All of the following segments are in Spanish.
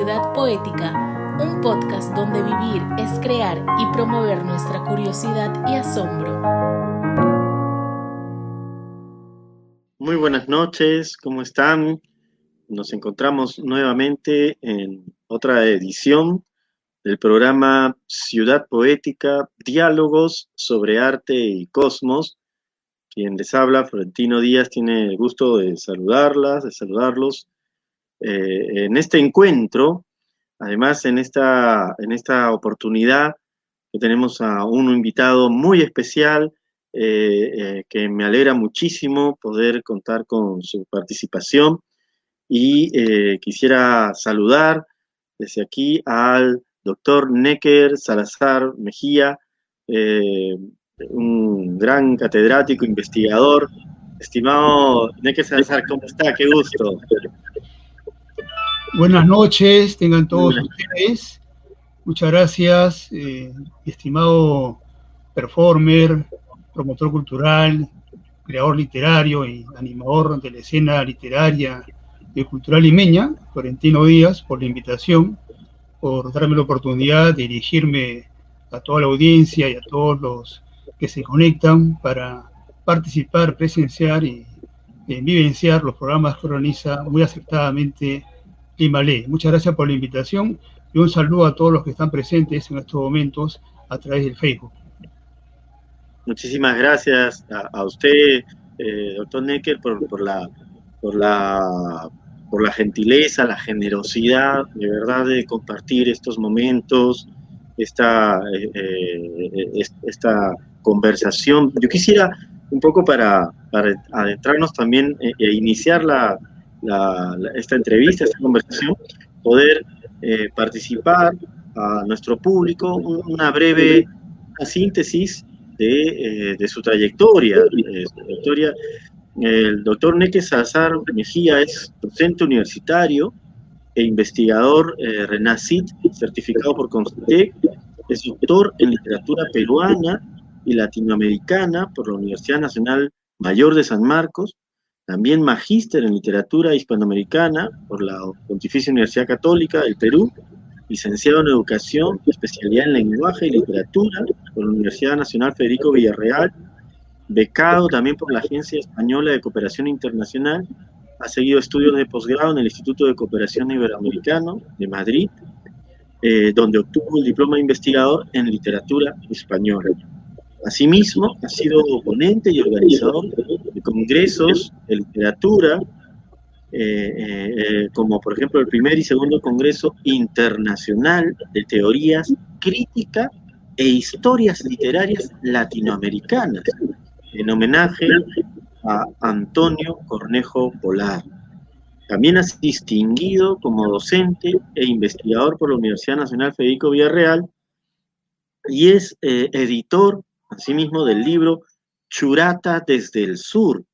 Ciudad Poética, un podcast donde vivir es crear y promover nuestra curiosidad y asombro. Muy buenas noches, ¿cómo están? Nos encontramos nuevamente en otra edición del programa Ciudad Poética, Diálogos sobre Arte y Cosmos. Quien les habla, Florentino Díaz, tiene el gusto de saludarlas, de saludarlos eh, en este encuentro, además en esta, en esta oportunidad que tenemos a un invitado muy especial, eh, eh, que me alegra muchísimo poder contar con su participación y quisiera saludar desde aquí al doctor Necker Salazar Mejía, un gran catedrático, investigador. Estimado Necker Salazar, ¿cómo está? Qué gusto. Buenas noches, tengan todos ustedes. Muchas gracias, eh, estimado performer, promotor cultural, creador literario y animador de la escena literaria y cultural limeña, Florentino Díaz, por la invitación, por darme la oportunidad de dirigirme a toda la audiencia y a todos los que se conectan para participar, presenciar y vivenciar los programas que organiza muy acertadamente Muchas gracias por la invitación y un saludo a todos los que están presentes en estos momentos a través del Facebook. Muchísimas gracias a, usted, eh, doctor Necker, por, la, por, la, por la gentileza, la generosidad, de verdad, de compartir estos momentos, esta, eh, eh, esta conversación. Yo quisiera un poco para, para adentrarnos también e iniciar la, esta entrevista, esta conversación, poder eh, participar a nuestro público una breve síntesis de, eh, su trayectoria. El doctor Neque Salazar Mejía es docente universitario e investigador eh, RENACIT, certificado por CONCITEC, es doctor en literatura peruana y latinoamericana por la Universidad Nacional Mayor de San Marcos, también magíster en literatura hispanoamericana por la Pontificia Universidad Católica del Perú, licenciado en educación, especialidad en lenguaje y literatura por la Universidad Nacional Federico Villarreal, becado también por la Agencia Española de Cooperación Internacional, ha seguido estudios de posgrado en el Instituto de Cooperación Iberoamericano de Madrid, eh, donde obtuvo el diploma de investigador en literatura española. Asimismo, ha sido ponente y organizador de congresos de literatura, eh, eh, eh, como por ejemplo el primer y segundo Congreso Internacional de Teorías Crítica e Historias Literarias Latinoamericanas, en homenaje a Antonio Cornejo Polar. También ha distinguido como docente e investigador por la Universidad Nacional Federico Villarreal y es editor asimismo del libro Churata desde el Sur.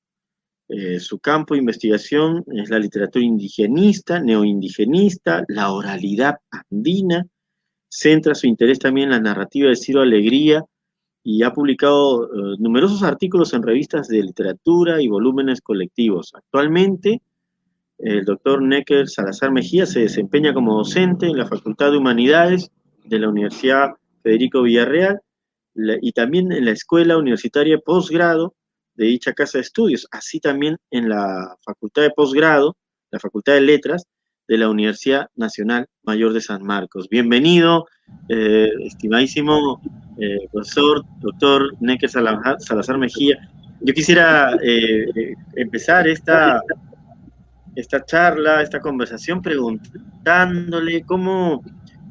Eh, su campo de investigación es la literatura indigenista, neoindigenista, la oralidad andina, centra su interés también en la narrativa de Ciro Alegría y ha publicado eh, numerosos artículos en revistas de literatura y volúmenes colectivos. Actualmente, el doctor Necker Salazar Mejía se desempeña como docente en la Facultad de Humanidades de la Universidad Federico Villarreal y también en la escuela universitaria posgrado de dicha casa de estudios, así también en la facultad de posgrado, la facultad de letras de la Universidad Nacional Mayor de San Marcos. Bienvenido, eh, estimadísimo eh, profesor, doctor Necker Salazar Mejía. Yo quisiera eh, empezar esta, esta charla, esta conversación preguntándole cómo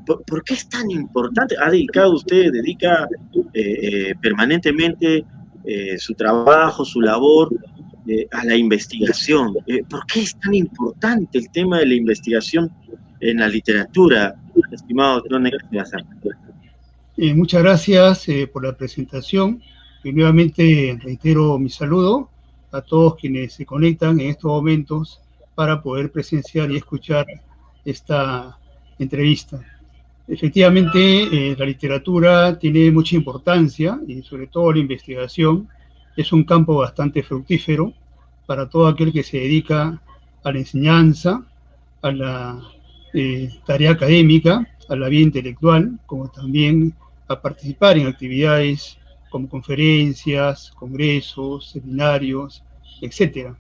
¿Por, qué es tan importante? Ha dedicado usted, dedica eh, eh, permanentemente eh, su trabajo, su labor a la investigación. ¿Por qué es tan importante el tema de la investigación en la literatura, estimado doctor Muchas gracias por la presentación y nuevamente reitero mi saludo a todos quienes se conectan en estos momentos para poder presenciar y escuchar esta entrevista. Efectivamente, eh, la literatura tiene mucha importancia y sobre todo la investigación es un campo bastante fructífero para todo aquel que se dedica a la enseñanza, a la eh, tarea académica, a la vida intelectual, como también a participar en actividades como conferencias, congresos, seminarios, etc.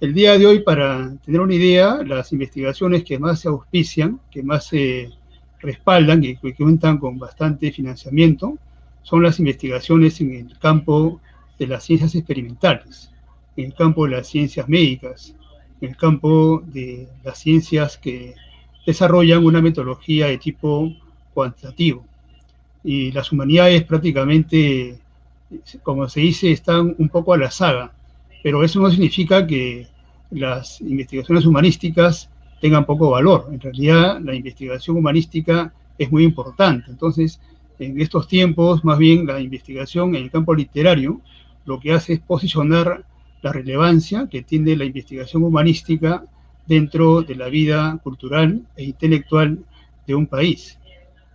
El día de hoy, para tener una idea, las investigaciones que más se auspician, que más se respaldan, que, que cuentan con bastante financiamiento, son las investigaciones en el campo de las ciencias experimentales, en el campo de las ciencias médicas, en el campo de las ciencias que desarrollan una metodología de tipo cuantitativo. Y las humanidades prácticamente, como se dice, están un poco a la saga, pero eso no significa que las investigaciones humanísticas tengan poco valor. En realidad, la investigación humanística es muy importante. Entonces, en estos tiempos, más bien la investigación en el campo literario lo que hace es posicionar la relevancia que tiene la investigación humanística dentro de la vida cultural e intelectual de un país.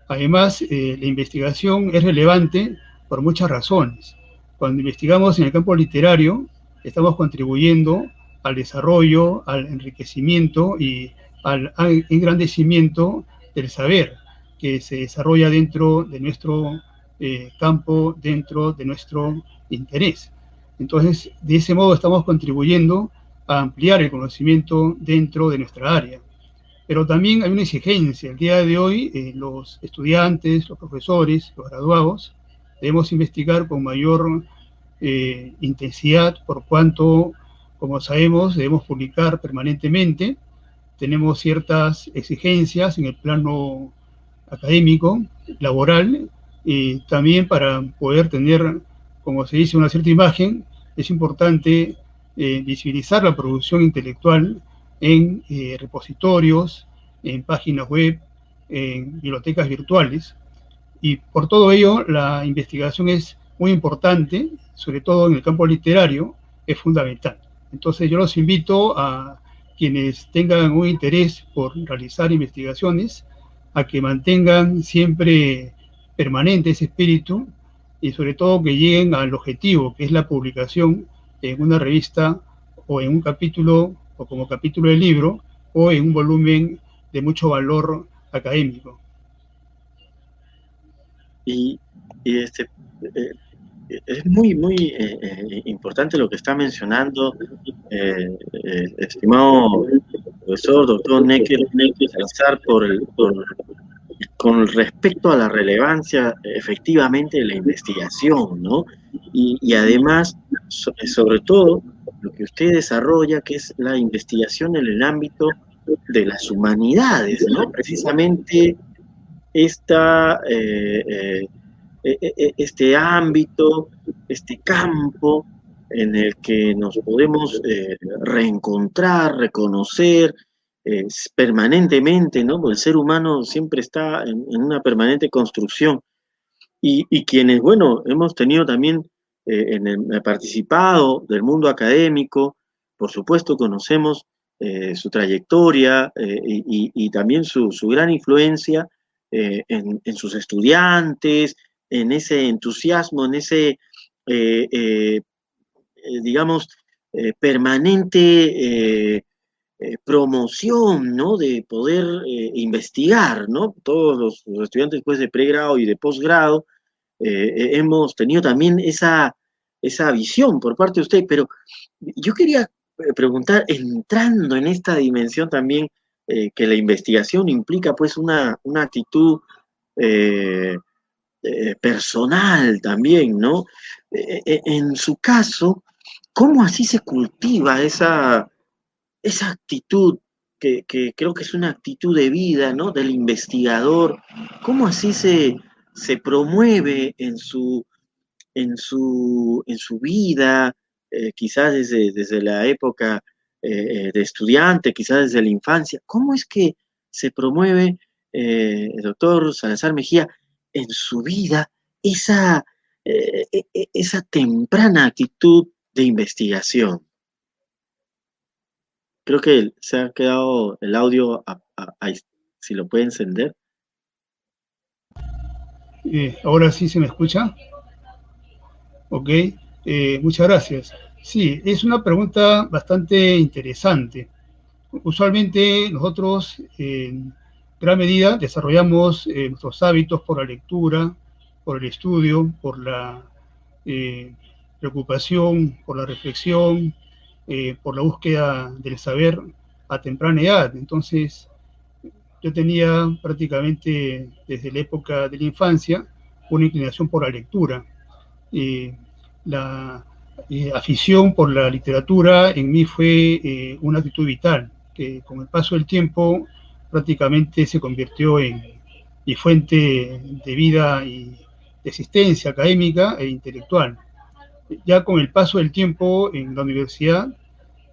Además, eh, la investigación es relevante por muchas razones. Cuando investigamos en el campo literario, estamos contribuyendo al desarrollo, al enriquecimiento y al engrandecimiento del saber que se desarrolla dentro de nuestro eh, campo, dentro de nuestro interés. Entonces, de ese modo estamos contribuyendo a ampliar el conocimiento dentro de nuestra área. Pero también hay una exigencia. El día de hoy, eh, los estudiantes, los profesores, los graduados, debemos investigar con mayor eh, intensidad por cuanto, como sabemos, debemos publicar permanentemente. Tenemos ciertas exigencias en el plano académico, laboral, y también para poder tener, como se dice, una cierta imagen, es importante eh, visibilizar la producción intelectual en eh, repositorios, en páginas web, en bibliotecas virtuales. Y por todo ello, la investigación es muy importante, sobre todo en el campo literario, es fundamental. Entonces yo los invito a quienes tengan un interés por realizar investigaciones, a que mantengan siempre permanente ese espíritu y sobre todo que lleguen al objetivo, que es la publicación en una revista o en un capítulo o como capítulo de libro o en un volumen de mucho valor académico. Y, este, eh, es muy, muy eh, eh, importante lo que está mencionando, estimado profesor, doctor Necker, por, por con respecto a la relevancia efectivamente de la investigación, ¿no? Y, además, sobre todo, lo que usted desarrolla, que es la investigación en el ámbito de las humanidades, ¿no? Precisamente esta, eh, eh, este ámbito, este campo en el que nos podemos eh, reencontrar, reconocer, permanentemente, ¿no? El ser humano siempre está en, una permanente construcción. Y, quienes, bueno, hemos tenido también, eh, en el, participado del mundo académico, por supuesto conocemos eh, su trayectoria eh, y, también su, gran influencia en, sus estudiantes, en ese entusiasmo, en ese, digamos, permanente eh, promoción, ¿no? De poder eh, investigar, ¿no? Todos los, estudiantes después de pregrado y de posgrado eh, hemos tenido también esa, esa visión por parte de usted, pero yo quería preguntar, entrando en esta dimensión también, que la investigación implica pues una, una actitud personal también, ¿no? en su caso, ¿cómo así se cultiva esa esa actitud que, creo que es una actitud de vida, ¿no? Del investigador, ¿cómo así se, se promueve en su, en su, en su vida, eh, quizás desde, desde, la época eh, de estudiante, quizás desde la infancia? ¿Cómo es que se promueve, eh, doctor Salazar Mejía, en su vida esa, e, e, esa temprana actitud de investigación? Creo que se ha quedado el audio, si lo puede encender. Eh, ahora sí se me escucha. Ok, eh, muchas gracias. Sí, es una pregunta bastante interesante. Usualmente nosotros gran medida desarrollamos eh, nuestros hábitos por la lectura, por el estudio, por la eh, preocupación, por la reflexión, por la búsqueda del saber a temprana edad. Entonces, yo tenía prácticamente desde la época de la infancia una inclinación por la lectura. la afición por la literatura en mí fue una actitud vital, que con el paso del tiempo prácticamente se convirtió en mi fuente de vida y de existencia académica e intelectual. Ya con el paso del tiempo en la universidad,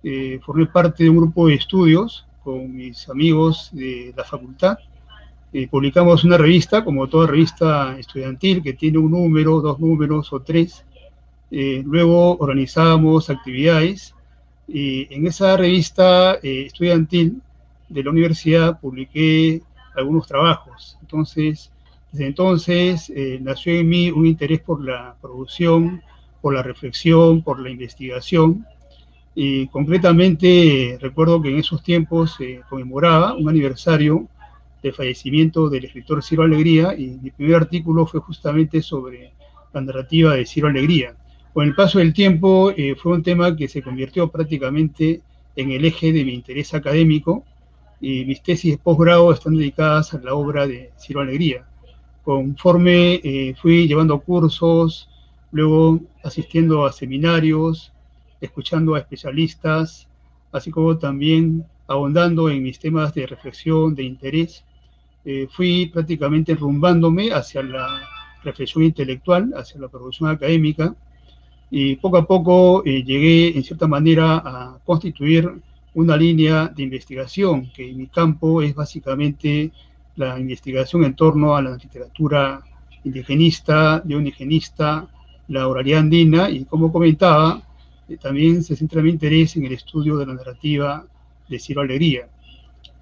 eh, formé parte de un grupo de estudios con mis amigos de la facultad. Eh, publicamos una revista, como toda revista estudiantil, que tiene un número, dos números o tres. Eh, luego organizábamos actividades. y en esa revista estudiantil de la universidad publiqué algunos trabajos. Entonces, desde entonces eh, nació en mí un interés por la producción, por la reflexión, por la investigación. Y concretamente recuerdo que en esos tiempos se conmemoraba un aniversario del fallecimiento del escritor Ciro Alegría y mi primer artículo fue justamente sobre la narrativa de Ciro Alegría. Con el paso del tiempo eh, fue un tema que se convirtió prácticamente en el eje de mi interés académico y mis tesis de posgrado están dedicadas a la obra de Ciro Alegría. Conforme eh, fui llevando cursos, luego asistiendo a seminarios, escuchando a especialistas, así como también ahondando en mis temas de reflexión, de interés, eh, fui prácticamente enrumbándome hacia la reflexión intelectual, hacia la producción académica, y poco a poco eh, llegué en cierta manera a constituir una línea de investigación, que en mi campo es básicamente la investigación en torno a la literatura indigenista, neoindigenista, la oralidad andina, y como comentaba, eh, también se centra mi interés en el estudio de la narrativa de Ciro Alegría.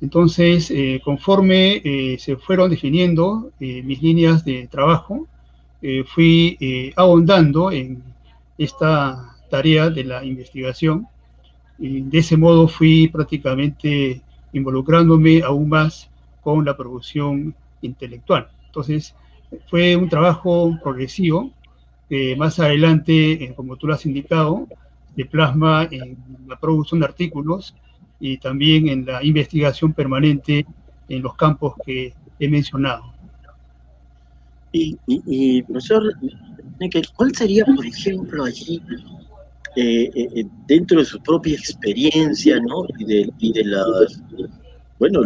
Entonces, eh, conforme eh, se fueron definiendo mis líneas de trabajo, fui ahondando en esta tarea de la investigación y de ese modo fui prácticamente involucrándome aún más con la producción intelectual. Entonces, fue un trabajo progresivo que más adelante, eh, como tú lo has indicado, se plasma en la producción de artículos y también en la investigación permanente en los campos que he mencionado. Y, y profesor, ¿cuál sería, por ejemplo, allí eh, eh, eh, dentro de su propia experiencia, ¿no? Y de, y de las, bueno,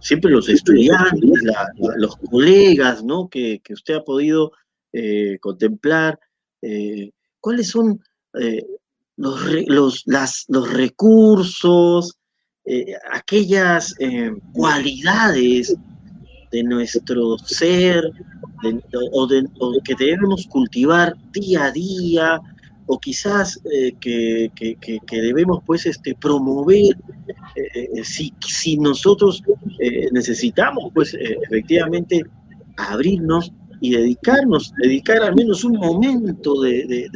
siempre los estudiantes, los colegas, ¿no? Que, que usted ha podido contemplar, ¿cuáles son los, los, las, los recursos, aquellas cualidades de nuestro ser o, de, o, que debemos cultivar día a día o quizás eh, que, debemos pues este, promover eh, eh, si, si, nosotros necesitamos pues efectivamente abrirnos y dedicarnos, dedicar al menos un momento de,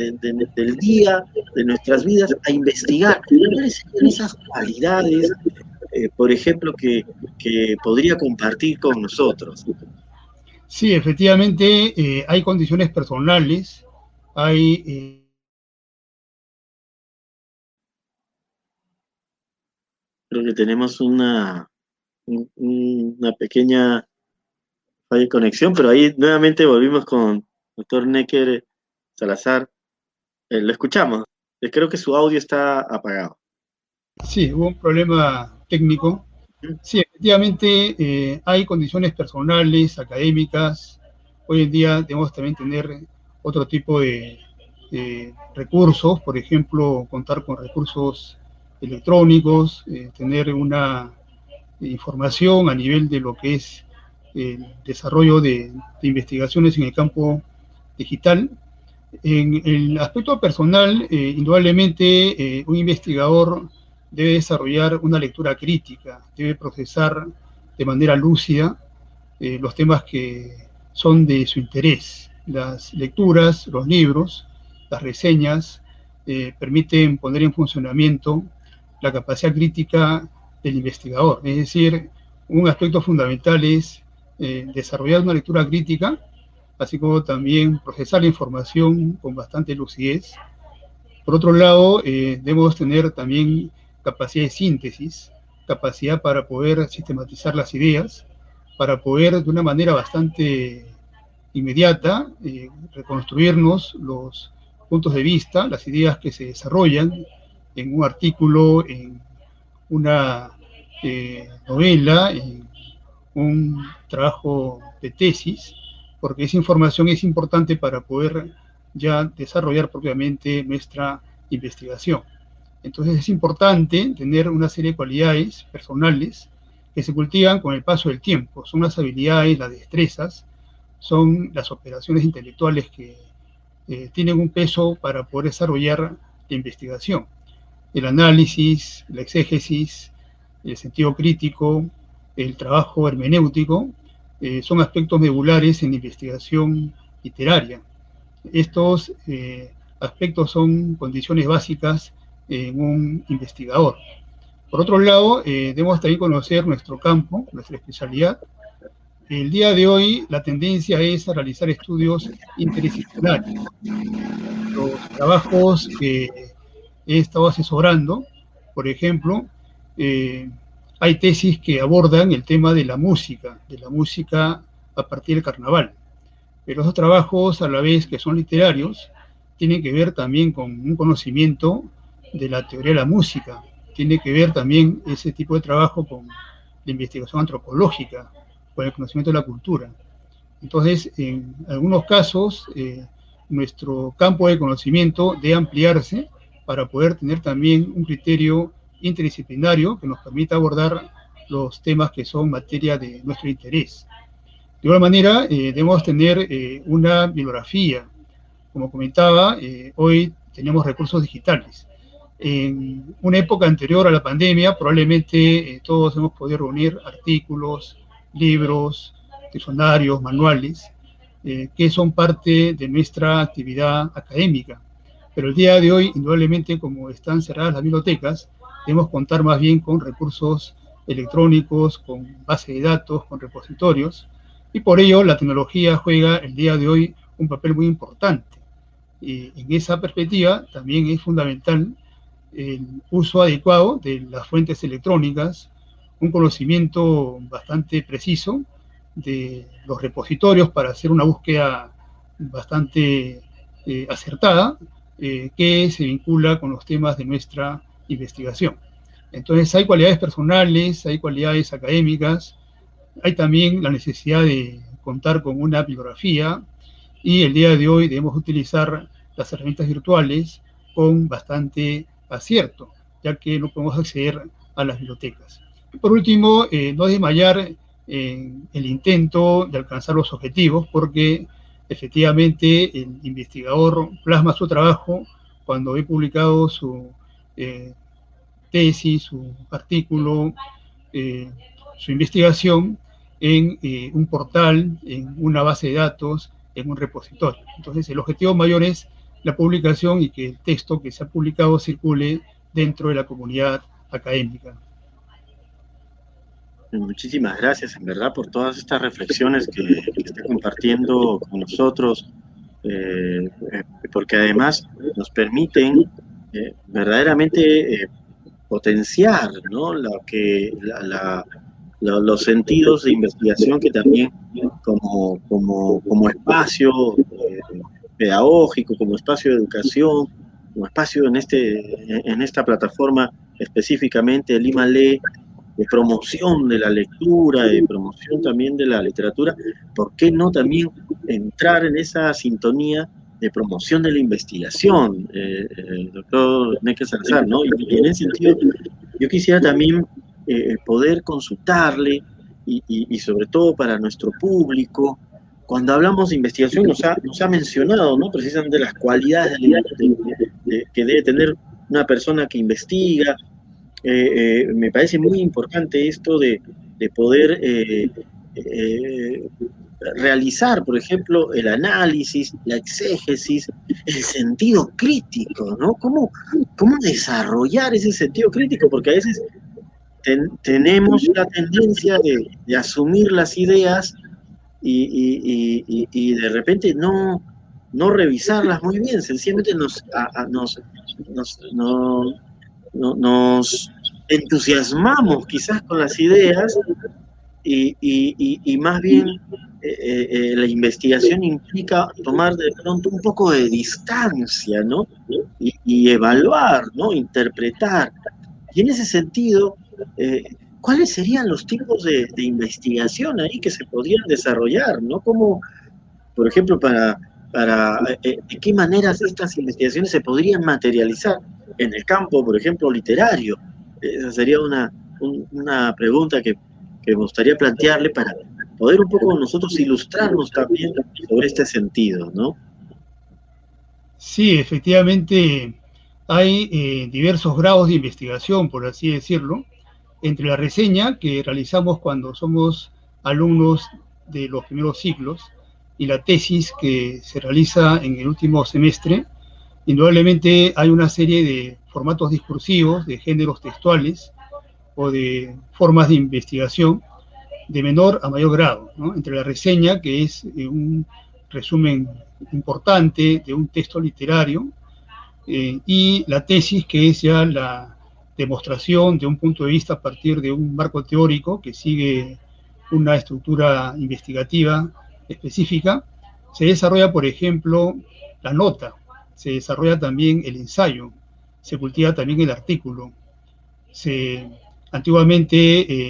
del día, de nuestras vidas, a investigar cuáles son esas cualidades, por ejemplo, que, que, podría compartir con nosotros. Sí, efectivamente, hay condiciones personales, hay Creo que tenemos una, una pequeña falla de conexión, pero ahí nuevamente volvimos con el doctor Necker Salazar. Eh, lo escuchamos. Eh, creo que su audio está apagado. Sí, hubo un problema técnico. Sí, efectivamente eh, hay condiciones personales, académicas. Hoy en día debemos también tener otro tipo de recursos, por ejemplo, contar con recursos electrónicos, eh, tener una información a nivel de lo que es el desarrollo de, investigaciones en el campo digital. En el aspecto personal, eh, indudablemente eh, un investigador debe desarrollar una lectura crítica, debe procesar de manera lúcida los temas que son de su interés. Las lecturas, los libros, las reseñas permiten poner en funcionamiento la capacidad crítica del investigador. Es decir, un aspecto fundamental es eh, desarrollar una lectura crítica, así como también procesar la información con bastante lucidez. Por otro lado, eh, debemos tener también capacidad de síntesis, capacidad para poder sistematizar las ideas, para poder de una manera bastante inmediata eh, reconstruirnos los puntos de vista, las ideas que se desarrollan en un artículo, en una eh, novela, en un trabajo de tesis, porque esa información es importante para poder ya desarrollar propiamente nuestra investigación. Entonces es importante tener una serie de cualidades personales que se cultivan con el paso del tiempo. Son las habilidades, las destrezas, son las operaciones intelectuales que eh, tienen un peso para poder desarrollar la investigación. El análisis, la exégesis, el sentido crítico, el trabajo hermenéutico, eh, son aspectos medulares en investigación literaria. Estos eh, aspectos son condiciones básicas en un investigador. Por otro lado, debemos también conocer nuestro campo, nuestra especialidad, el día de hoy la tendencia es a realizar estudios interdisciplinarios. Los trabajos que he estado asesorando, por ejemplo, eh, hay tesis que abordan el tema de la música, de la música a partir del carnaval. Pero esos trabajos, a la vez que son literarios, tienen que ver también con un conocimiento de la teoría de la música, tiene que ver también ese tipo de trabajo con la investigación antropológica, con el conocimiento de la cultura. Entonces, en algunos casos, eh, nuestro campo de conocimiento debe ampliarse para poder tener también un criterio interdisciplinario que nos permita abordar los temas que son materia de nuestro interés. De igual manera, eh, debemos tener eh, una bibliografía. Como comentaba, hoy tenemos recursos digitales. En una época anterior a la pandemia, probablemente todos hemos podido reunir artículos, libros, diccionarios, manuales, eh, que son parte de nuestra actividad académica. Pero el día de hoy, indudablemente, como están cerradas las bibliotecas, debemos contar más bien con recursos electrónicos, con base de datos, con repositorios, y por ello la tecnología juega el día de hoy un papel muy importante. Y en esa perspectiva también es fundamental el uso adecuado de las fuentes electrónicas, un conocimiento bastante preciso de los repositorios para hacer una búsqueda bastante eh, acertada eh, que se vincula con los temas de nuestra investigación. Entonces hay cualidades personales, hay cualidades académicas, hay también la necesidad de contar con una bibliografía y el día de hoy debemos utilizar las herramientas virtuales con bastante acierto, ya que no podemos acceder a las bibliotecas por último, eh, no desmayar en el intento de alcanzar los objetivos, porque efectivamente el investigador plasma su trabajo cuando he publicado su eh, tesis, su artículo, eh, su investigación en un portal, en una base de datos, en un repositorio. Entonces, el objetivo mayor es la publicación y que el texto que se ha publicado circule dentro de la comunidad académica. Muchísimas gracias, en verdad, por todas estas reflexiones que, está compartiendo con nosotros, eh, eh, porque además nos permiten eh, verdaderamente potenciar ¿no? lo que, los sentidos de investigación que también como, como, como espacio pedagógico, como espacio de educación, como espacio en, este, en esta plataforma específicamente, Lima Lee, de promoción de la lectura, de promoción también de la literatura, ¿por qué no también entrar en esa sintonía de promoción de la investigación, eh, eh doctor Neque Salazar, ¿no? Y, en ese sentido, yo quisiera también eh, poder consultarle y, sobre todo para nuestro público, cuando hablamos de investigación nos ha, nos ha mencionado, ¿no? Precisamente las cualidades que debe tener una persona que investiga, eh, eh, me parece muy importante esto de, poder eh, realizar, por ejemplo, el análisis, la exégesis, el sentido crítico, ¿no? ¿Cómo, ¿Cómo desarrollar ese sentido crítico? Porque a veces tenemos la tendencia de, asumir las ideas y, de repente no, no revisarlas muy bien, sencillamente nos, nos, nos, entusiasmamos quizás con las ideas y, más bien eh, eh, eh, la investigación implica tomar de pronto un poco de distancia, ¿no? Y, evaluar, ¿no? Interpretar. Y en ese sentido, ¿cuáles serían los tipos de, investigación ahí que se podrían desarrollar, ¿no? Como, por ejemplo, para, para de qué maneras estas investigaciones se podrían materializar en el campo, por ejemplo, literario. Esa sería una, una pregunta que que me gustaría plantearle para poder un poco nosotros ilustrarnos también sobre este sentido, ¿no? Sí, efectivamente hay eh, diversos grados de investigación, por así decirlo, entre la reseña que realizamos cuando somos alumnos de los primeros ciclos y la tesis que se realiza en el último semestre, indudablemente hay una serie de formatos discursivos, de géneros textuales, o de formas de investigación de menor a mayor grado, entre la reseña, que es eh, un resumen importante de un texto literario, eh, y la tesis, que es ya la demostración de un punto de vista a partir de un marco teórico que sigue una estructura investigativa específica, se desarrolla, por ejemplo, la nota, se desarrolla también el ensayo, se cultiva también el artículo, se Antiguamente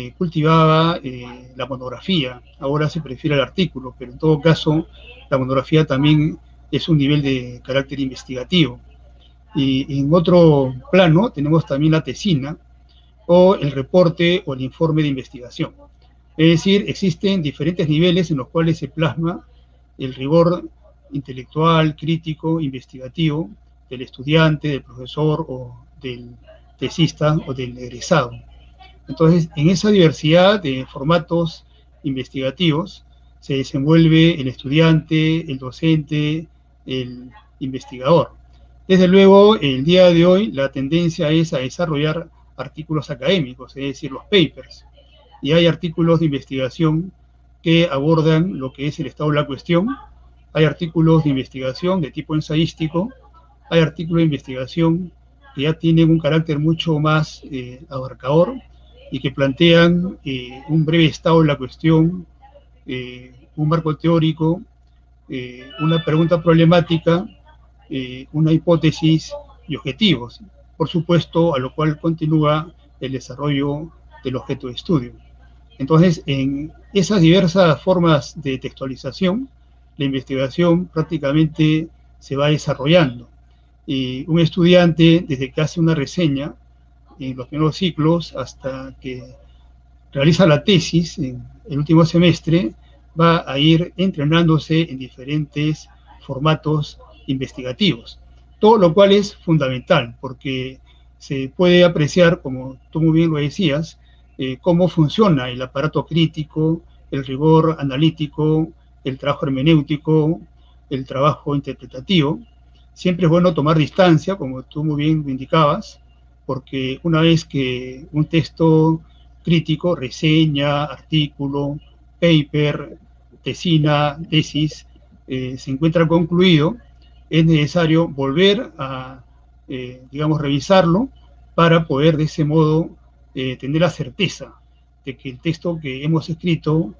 eh, cultivaba eh, la monografía, ahora se prefiere el artículo, pero en todo caso la monografía también es un nivel de carácter investigativo. Y en otro plano tenemos también la tesina o el reporte o el informe de investigación. Es decir, existen diferentes niveles en los cuales se plasma el rigor intelectual, crítico, investigativo del estudiante, del profesor o del tesista o del egresado. Entonces, en esa diversidad de formatos investigativos se desenvuelve el estudiante, el docente, el investigador. Desde luego, el día de hoy la tendencia es a desarrollar artículos académicos, es decir, los papers. Y hay artículos de investigación que abordan lo que es el estado de la cuestión, hay artículos de investigación de tipo ensayístico, hay artículos de investigación que ya tienen un carácter mucho más eh, abarcador, y que plantean eh, un breve estado de la cuestión, eh, un marco teórico, una pregunta problemática, una hipótesis y objetivos. Por supuesto, a lo cual continúa el desarrollo del objeto de estudio. Entonces, en esas diversas formas de textualización, la investigación prácticamente se va desarrollando. Y un estudiante, desde que hace una reseña, en los primeros ciclos hasta que realiza la tesis en el último semestre, va a ir entrenándose en diferentes formatos investigativos. Todo lo cual es fundamental porque se puede apreciar, como tú muy bien lo decías, eh, cómo funciona el aparato crítico, el rigor analítico, el trabajo hermenéutico, el trabajo interpretativo. Siempre es bueno tomar distancia, como tú muy bien indicabas, porque una vez que un texto crítico, reseña, artículo, paper, tesina, tesis, eh, se encuentra concluido, es necesario volver a, eh, digamos, revisarlo para poder de ese modo eh, tener la certeza de que el texto que hemos escrito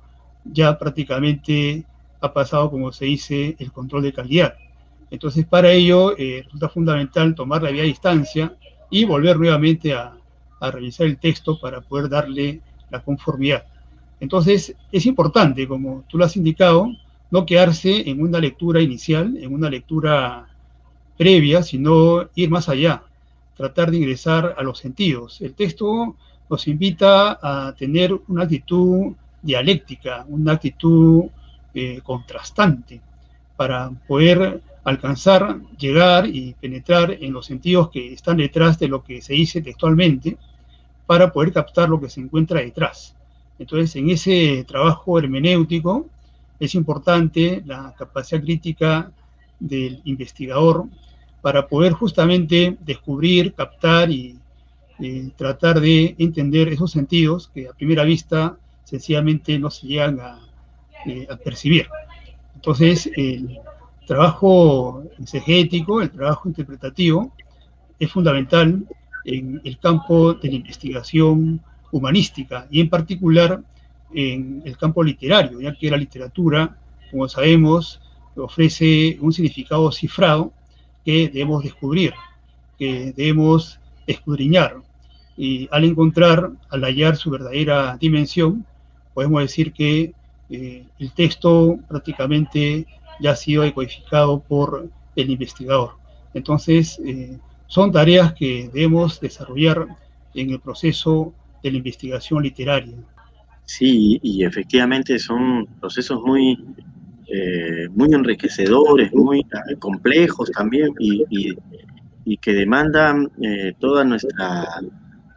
ya prácticamente ha pasado, como se dice, el control de calidad. Entonces, para ello resulta fundamental tomar la vía a distancia, y volver nuevamente a, revisar el texto para poder darle la conformidad. Entonces, es importante, como tú lo has indicado, no quedarse en una lectura inicial, en una lectura previa, sino ir más allá, tratar de ingresar a los sentidos. El texto nos invita a tener una actitud dialéctica, una actitud eh, contrastante, para poder alcanzar, llegar y penetrar en los sentidos que están detrás de lo que se dice textualmente para poder captar lo que se encuentra detrás. Entonces, en ese trabajo hermenéutico es importante la capacidad crítica del investigador para poder justamente descubrir, captar y tratar de entender esos sentidos que a primera vista sencillamente no se llegan a, eh, a percibir. Entonces, el trabajo exegético, el trabajo interpretativo, es fundamental en el campo de la investigación humanística y en particular en el campo literario, ya que la literatura, como sabemos, ofrece un significado cifrado que debemos descubrir, que debemos escudriñar. Y al encontrar, al hallar su verdadera dimensión, podemos decir que eh, el texto prácticamente ya ha sido decodificado por el investigador. Entonces, eh, son tareas que debemos desarrollar en el proceso de la investigación literaria. Sí, y efectivamente son procesos muy, eh, muy enriquecedores, muy eh, complejos también y, que demandan eh, todas nuestra,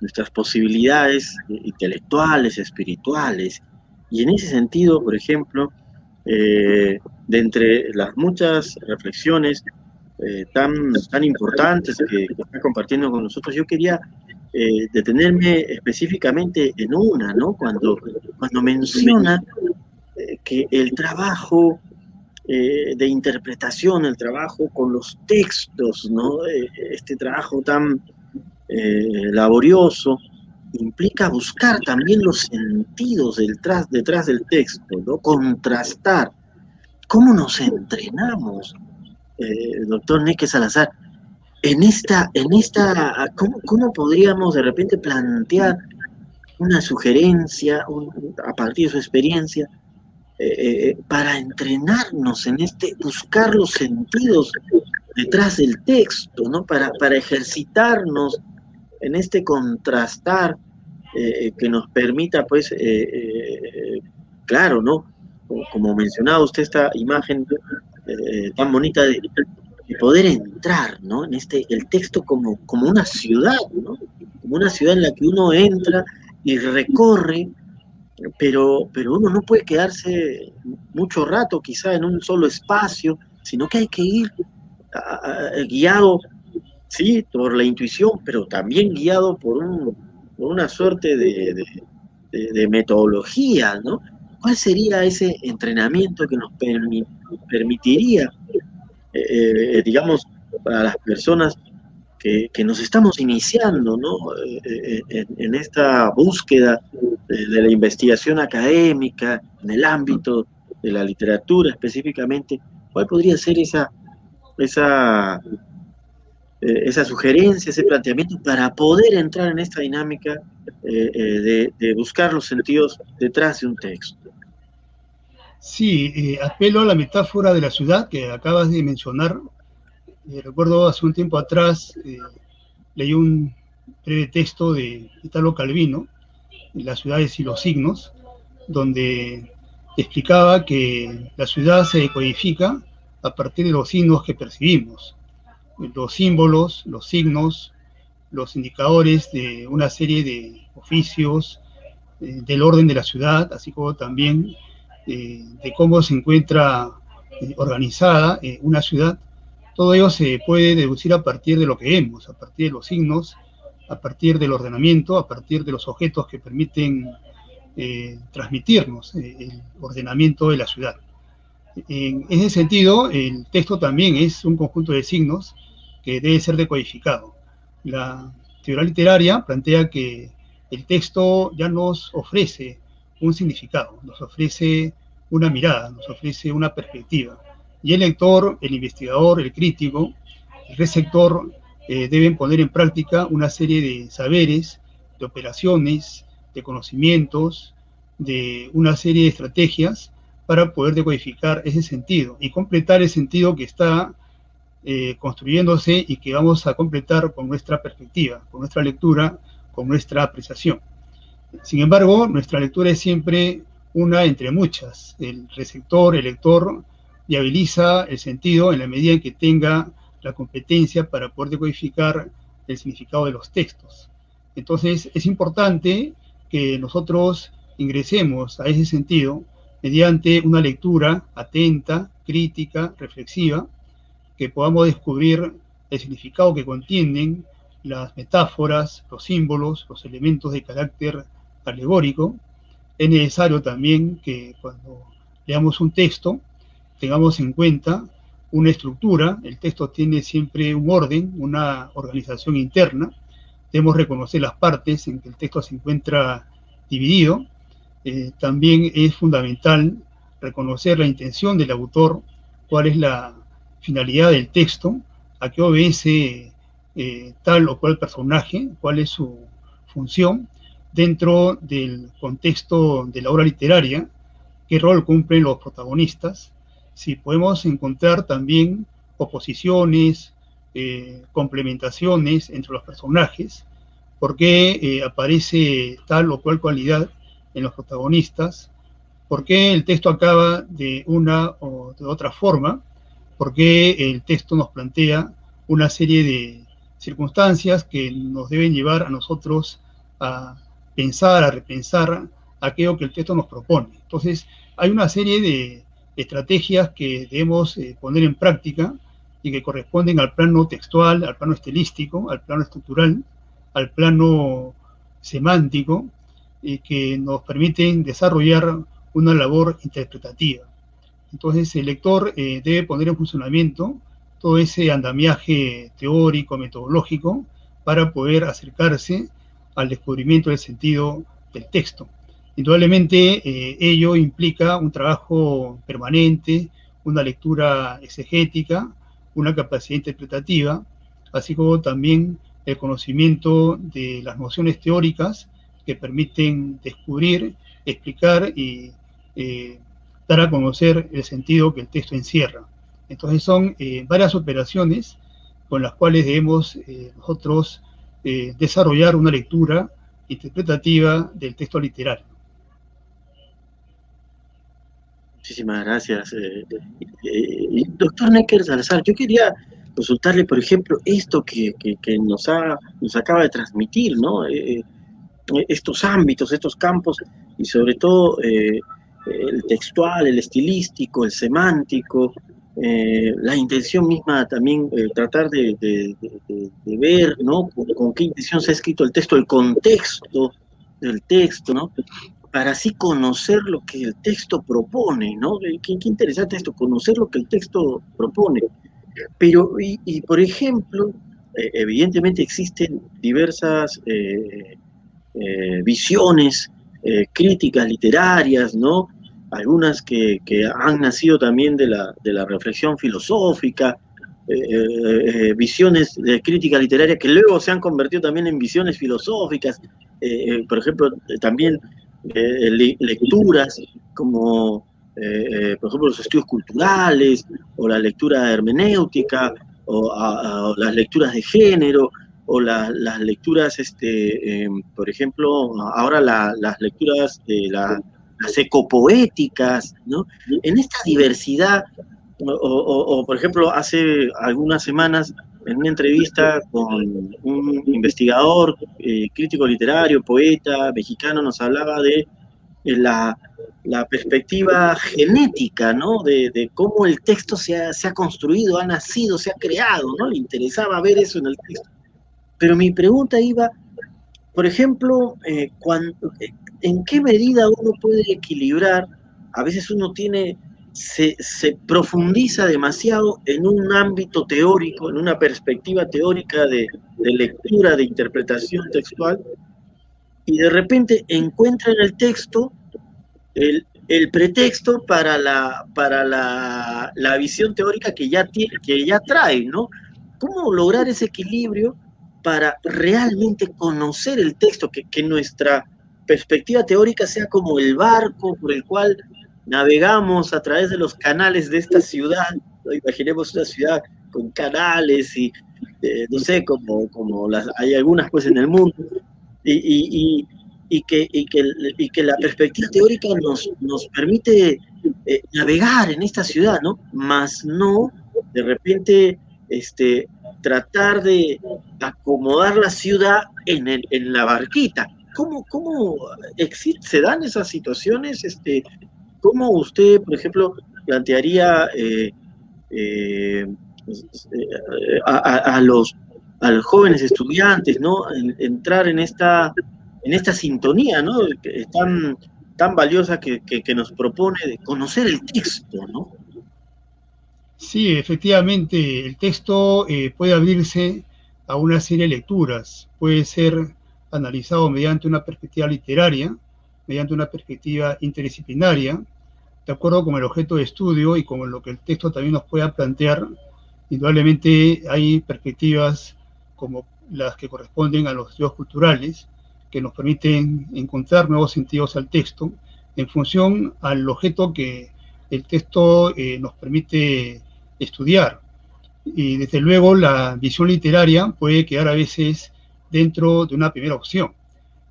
nuestras posibilidades intelectuales, espirituales. Y en ese sentido, por ejemplo, de entre las muchas reflexiones tan, tan importantes que, que está compartiendo con nosotros, yo quería eh, detenerme específicamente en una, ¿no? Cuando, cuando menciona eh, que el trabajo eh, de interpretación, el trabajo con los textos, ¿no? este trabajo tan laborioso, implica buscar también los sentidos detrás, detrás del texto, ¿no? Contrastar. ¿Cómo nos entrenamos, doctor Neque Salazar? en esta, en esta ¿cómo, podríamos de repente plantear una sugerencia a partir de su experiencia eh, eh, para entrenarnos en este, buscar los sentidos detrás del texto, ¿no? Para, para ejercitarnos en este contrastar eh, que nos permita, pues, claro, ¿no? Como mencionaba usted esta imagen tan bonita de y poder entrar, ¿no? En este, el texto como, como una ciudad, ¿no? Como una ciudad en la que uno entra y recorre, pero, pero uno no puede quedarse mucho rato quizá en un solo espacio, sino que hay que ir guiado, sí, por la intuición, pero también guiado por, un, por una suerte de, de, metodología, ¿no? ¿Cuál sería ese entrenamiento que nos permitiría eh, eh, digamos, para las personas que, nos estamos iniciando ¿no? Eh, en, esta búsqueda de, la investigación académica, en el ámbito de la literatura específicamente, ¿cuál podría ser esa, esa, esa sugerencia, ese planteamiento para poder entrar en esta dinámica de, de buscar los sentidos detrás de un texto? Sí, eh, apelo a la metáfora de la ciudad que acabas de mencionar. Eh, recuerdo hace un tiempo atrás, eh, leí un breve texto de Italo Calvino, Las ciudades y los signos, donde explicaba que la ciudad se codifica a partir de los signos que percibimos, los símbolos, los signos, los indicadores de una serie de oficios, del orden de la ciudad, así como también eh, de cómo se encuentra eh, organizada eh, una ciudad, todo ello se puede deducir a partir de lo que vemos, a partir de los signos, a partir del ordenamiento, a partir de los objetos que permiten transmitirnos el ordenamiento de la ciudad. En ese sentido, el texto también es un conjunto de signos que debe ser decodificado. La teoría literaria plantea que el texto ya nos ofrece un significado, nos ofrece una mirada, nos ofrece una perspectiva. Y el lector, el investigador, el crítico, el receptor eh, deben poner en práctica una serie de saberes, de operaciones, de conocimientos, de una serie de estrategias para poder decodificar ese sentido y completar el sentido que está eh, construyéndose y que vamos a completar con nuestra perspectiva, con nuestra lectura, con nuestra apreciación. Sin embargo, nuestra lectura es siempre una entre muchas. El receptor, el lector, viabiliza el sentido en la medida en que tenga la competencia para poder decodificar el significado de los textos. Entonces, es importante que nosotros ingresemos a ese sentido mediante una lectura atenta, crítica, reflexiva, que podamos descubrir el significado que contienen las metáforas, los símbolos, los elementos de carácter alegórico. Es necesario también que cuando leamos un texto tengamos en cuenta una estructura, el texto tiene siempre un orden, una organización interna, debemos reconocer las partes en que el texto se encuentra dividido, eh, también es fundamental reconocer la intención del autor, cuál es la finalidad del texto, a qué obedece eh, tal o cual personaje, cuál es su función dentro del contexto de la obra literaria, qué rol cumplen los protagonistas, si podemos encontrar también oposiciones, eh, complementaciones entre los personajes, por qué eh, aparece tal o cual cualidad en los protagonistas, por qué el texto acaba de una o de otra forma, por qué el texto nos plantea una serie de circunstancias que nos deben llevar a nosotros a pensar, a repensar aquello que el texto nos propone. Entonces, hay una serie de estrategias que debemos eh, poner en práctica y que corresponden al plano textual, al plano estilístico, al plano estructural, al plano semántico, y que nos permiten desarrollar una labor interpretativa. Entonces el lector eh, debe poner en funcionamiento todo ese andamiaje teórico, metodológico, para poder acercarse al descubrimiento del sentido del texto. Indudablemente eh, ello implica un trabajo permanente, una lectura exegética, una capacidad interpretativa, así como también el conocimiento de las nociones teóricas que permiten descubrir, explicar y eh, dar a conocer el sentido que el texto encierra. Entonces son eh, varias operaciones con las cuales debemos nosotros desarrollar una lectura interpretativa del texto literario. Muchísimas gracias. Eh, eh, doctor Necker Salazar, yo quería consultarle, por ejemplo, esto que, nos, acaba de transmitir. Eh, estos ámbitos, estos campos, y sobre todo el textual, el estilístico, el semántico, la intención misma también, tratar de, ver, ¿no? Con, qué intención se ha escrito el texto, el contexto del texto, ¿no? Para así conocer lo que el texto propone, ¿no? Qué, interesante esto, conocer lo que el texto propone. Pero, y, por ejemplo, eh, evidentemente existen diversas eh, eh, visiones críticas literarias, ¿no? Algunas que, han nacido también de la, de la reflexión filosófica, visiones de crítica literaria que luego se han convertido también en visiones filosóficas. por ejemplo, también eh, lecturas como, eh, eh, por ejemplo, los estudios culturales o la lectura hermenéutica o, las lecturas de género o las lecturas, este, em, por ejemplo, ahora las lecturas de las ecopoéticas, ¿no? En esta diversidad, o, por ejemplo, hace algunas semanas en una entrevista con un investigador, eh, crítico literario, poeta mexicano, nos hablaba de, la, perspectiva genética, ¿no? De, cómo el texto se ha, construido, ha nacido, se ha creado, ¿no? Le interesaba ver eso en el texto. Pero mi pregunta iba, por ejemplo, eh, eh, ¿en qué medida uno puede equilibrar? A veces uno tiene se, profundiza demasiado en un ámbito teórico, en una perspectiva teórica de, lectura, de interpretación textual, y de repente encuentra en el texto el, pretexto para la, visión teórica que ya, trae, ¿no? ¿Cómo lograr ese equilibrio para realmente conocer el texto, que nuestra perspectiva teórica sea como el barco por el cual navegamos a través de los canales de esta ciudad, imaginemos una ciudad con canales y eh, no sé, como, como las, hay algunas pues en el mundo, y, que, que, la perspectiva teórica nos, nos permite eh, navegar en esta ciudad, ¿no? Más no de repente este, tratar de acomodar la ciudad en, en la barquita. ¿Cómo, cómo se dan esas situaciones? Este, ¿Cómo usted, por ejemplo, plantearía eh, eh, a, los, jóvenes estudiantes, ¿no? entrar en esta, en esta sintonía, ¿no? Tan, tan valiosa que, nos propone de conocer el texto, ¿no? Sí, efectivamente, el texto eh, puede abrirse a una serie de lecturas, puede ser analizado mediante una perspectiva literaria, mediante una perspectiva interdisciplinaria, de acuerdo con el objeto de estudio y con lo que el texto también nos pueda plantear. Indudablemente hay perspectivas como las que corresponden a los estudios culturales, que nos permiten encontrar nuevos sentidos al texto en función al objeto que el texto eh, nos permite estudiar. Y desde luego la visión literaria puede quedar a veces dentro de una primera opción,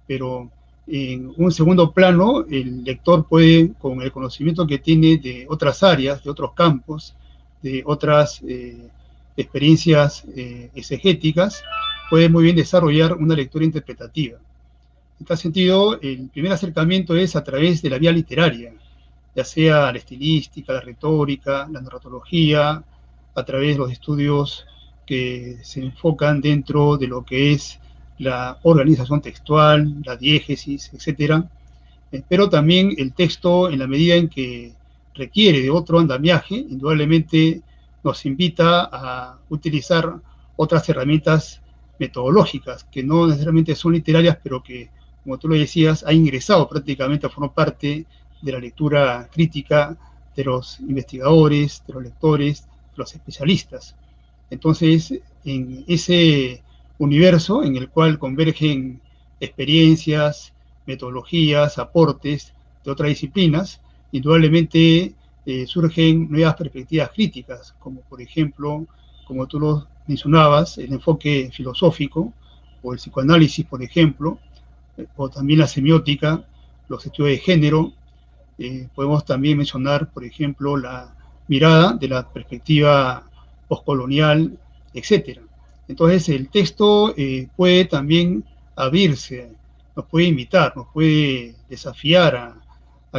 pero en un segundo plano el lector puede, con el conocimiento que tiene de otras áreas, de otros campos, de otras eh, experiencias eh, exegéticas, puede muy bien desarrollar una lectura interpretativa. En tal sentido, el primer acercamiento es a través de la vía literaria, ya sea la estilística, la retórica, la narratología, a través de los estudios que se enfocan dentro de lo que es la organización textual, la diégesis, etc. Eh, pero también el texto, en la medida en que requiere de otro andamiaje, indudablemente nos invita a utilizar otras herramientas metodológicas, que no necesariamente son literarias, pero que, como tú lo decías, ha ingresado prácticamente a formar parte de la lectura crítica de los investigadores, de los lectores, de los especialistas. Entonces, en ese universo en el cual convergen experiencias, metodologías, aportes de otras disciplinas, indudablemente eh, surgen nuevas perspectivas críticas, como por ejemplo, como tú lo mencionabas, el enfoque filosófico o el psicoanálisis, por ejemplo, o también la semiótica, los estudios de género. Eh, podemos también mencionar, por ejemplo, la mirada de la perspectiva postcolonial, etcétera. Entonces el texto eh, puede también abrirse, nos puede invitar, nos puede desafiar a,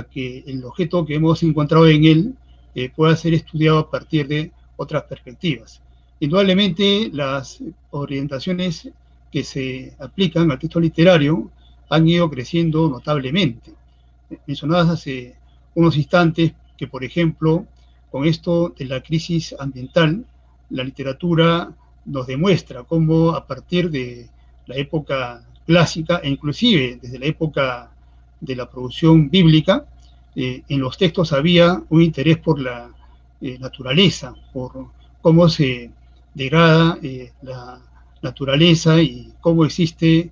que el objeto que hemos encontrado en él eh, pueda ser estudiado a partir de otras perspectivas. Indudablemente las orientaciones que se aplican al texto literario han ido creciendo notablemente. Mencionadas hace unos instantes que, por ejemplo, con esto de la crisis ambiental, la literatura nos demuestra cómo a partir de la época clásica e inclusive desde la época de la producción bíblica, eh, en los textos había un interés por la eh, naturaleza, por cómo se degrada eh, la naturaleza y cómo existe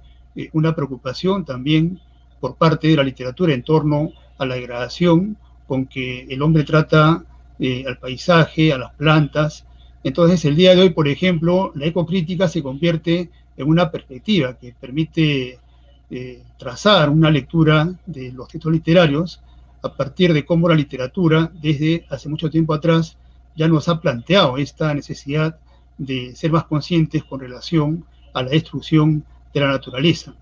una preocupación también por parte de la literatura en torno a la degradación con que el hombre trata al paisaje, a las plantas, entonces, el día de hoy, por ejemplo, la ecocrítica se convierte en una perspectiva que permite eh, trazar una lectura de los textos literarios a partir de cómo la literatura, desde hace mucho tiempo atrás, ya nos ha planteado esta necesidad de ser más conscientes con relación a la destrucción de la naturaleza.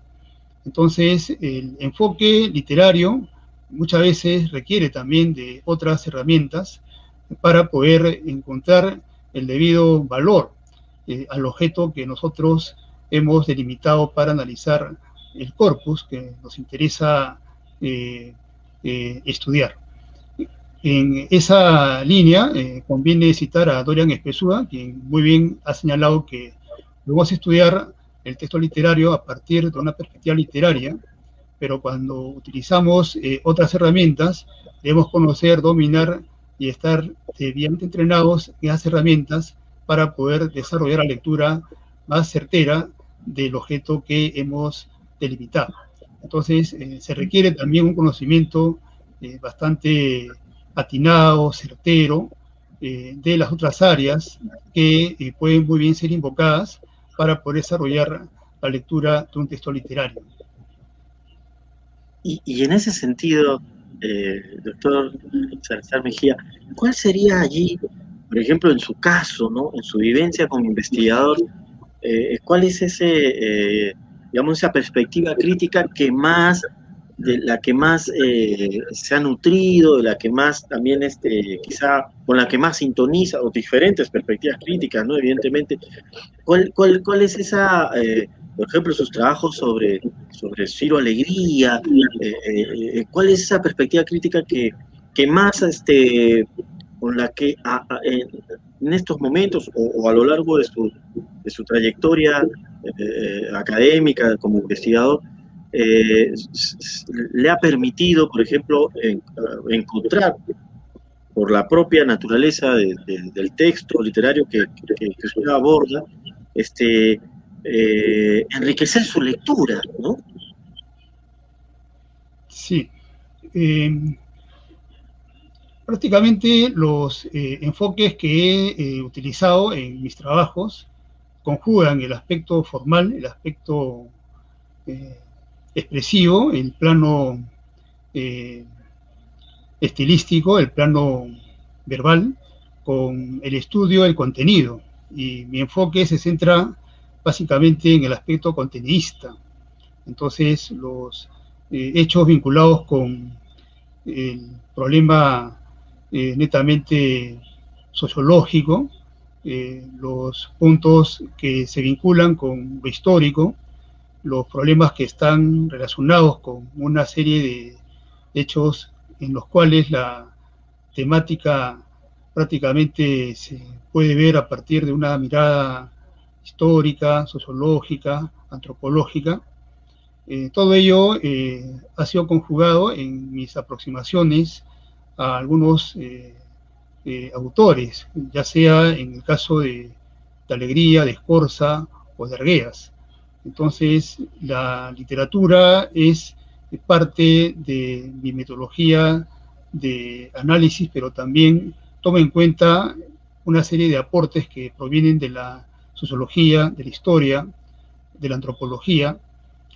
Entonces, el enfoque literario muchas veces requiere también de otras herramientas para poder encontrar el debido valor eh, al objeto que nosotros hemos delimitado para analizar el corpus que nos interesa eh, eh, estudiar. En esa línea conviene citar a Dorian Espesúa, quien muy bien ha señalado que debemos estudiar el texto literario a partir de una perspectiva literaria, pero cuando utilizamos otras herramientas, debemos conocer, dominar y estar debidamente entrenados en las herramientas para poder desarrollar la lectura más certera del objeto que hemos delimitado. Entonces, eh, se requiere también un conocimiento eh, bastante atinado, certero, eh, de las otras áreas que pueden muy bien ser invocadas para poder desarrollar la lectura de un texto literario. Y en ese sentido, eh, doctor Salazar Mejía, ¿cuál sería allí, por ejemplo, en su caso, ¿no? en su vivencia como investigador, eh, cuál es ese, eh, esa perspectiva crítica que más la que más eh, se ha nutrido, de la que más también, este, quizá, con la que más sintoniza, o diferentes perspectivas críticas, ¿no? Evidentemente. ¿Cuál, cuál, cuál es esa, eh, por ejemplo, sus trabajos sobre, sobre Ciro Alegría? Eh, ¿Cuál es esa perspectiva crítica que, que más, este, con la que en estos momentos o, a lo largo de su, de su trayectoria académica como investigador, eh, le ha permitido, por ejemplo, eh, encontrar por la propia naturaleza del texto literario que, que, usted aborda, este, eh, enriquecer su lectura, ¿no? Sí. prácticamente los enfoques que he utilizado en mis trabajos conjugan el aspecto formal, el aspecto expresivo, el plano eh, estilístico, el plano verbal, con el estudio del contenido. Y mi enfoque se centra básicamente en el aspecto contenidista. Entonces, los eh, hechos vinculados con el problema eh, netamente sociológico, los puntos que se vinculan con lo histórico, los problemas que están relacionados con una serie de hechos en los cuales la temática prácticamente se puede ver a partir de una mirada histórica, sociológica, antropológica. Eh, todo ello eh, ha sido conjugado en mis aproximaciones a algunos eh, autores, ya sea en el caso de, de Alegría, de Escorza o de Argueas. Entonces, la literatura es parte de mi metodología de análisis, pero también toma en cuenta una serie de aportes que provienen de la sociología, de la historia, de la antropología,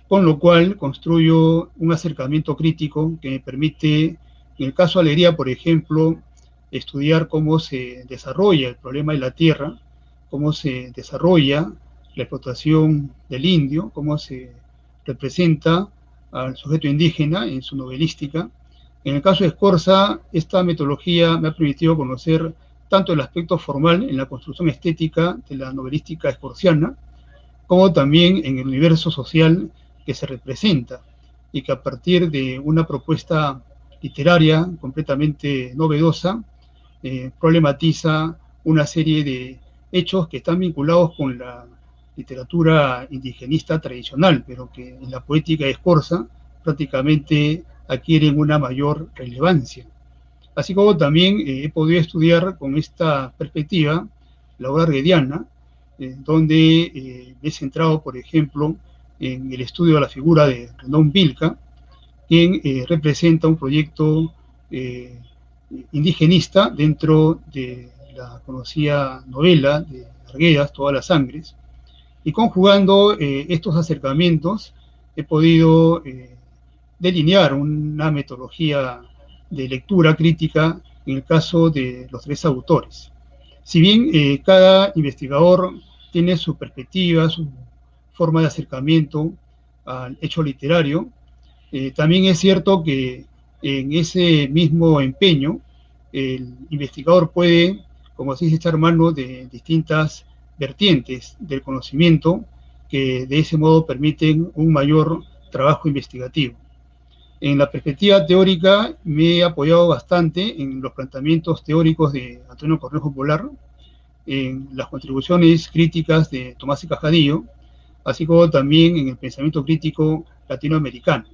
con lo cual construyo un acercamiento crítico que me permite, en el caso de Alegría, por ejemplo, estudiar cómo se desarrolla el problema de la tierra, cómo se desarrolla la explotación del indio, cómo se representa al sujeto indígena en su novelística. En el caso de Escorza, esta metodología me ha permitido conocer tanto el aspecto formal en la construcción estética de la novelística escorciana, como también en el universo social que se representa y que a partir de una propuesta literaria completamente novedosa, eh, problematiza una serie de hechos que están vinculados con la literatura indigenista tradicional, pero que en la poética Escorza prácticamente adquieren una mayor relevancia. Así como también eh, he podido estudiar con esta perspectiva la obra arguediana, eh, donde eh, he centrado, por ejemplo, en el estudio de la figura de Rendón Vilca, quien representa un proyecto indigenista dentro de la conocida novela de Arguedas, Todas las Sangres, y conjugando eh, estos acercamientos, he podido eh, delinear una metodología de lectura crítica en el caso de los tres autores. Si bien eh, cada investigador tiene su perspectiva, su forma de acercamiento al hecho literario, también es cierto que en ese mismo empeño el investigador puede, como se dice, echar mano de distintas vertientes del conocimiento que de ese modo permiten un mayor trabajo investigativo. En la perspectiva teórica me he apoyado bastante en los planteamientos teóricos de Antonio Cornejo Polar, en las contribuciones críticas de Tomás y Cajadillo, así como también en el pensamiento crítico latinoamericano,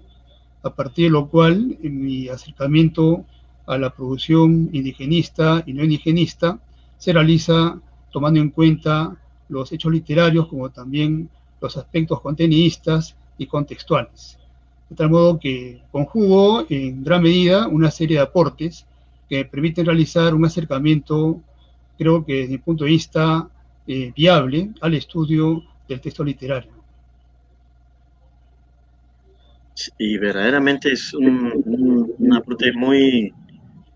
a partir de lo cual mi acercamiento a la producción indigenista y no indigenista se realiza tomando en cuenta los hechos literarios como también los aspectos contenidistas y contextuales. De tal modo que conjugo en gran medida una serie de aportes que permiten realizar un acercamiento, creo que desde mi punto de vista, eh, viable al estudio del texto literario. Y verdaderamente es un, aporte muy,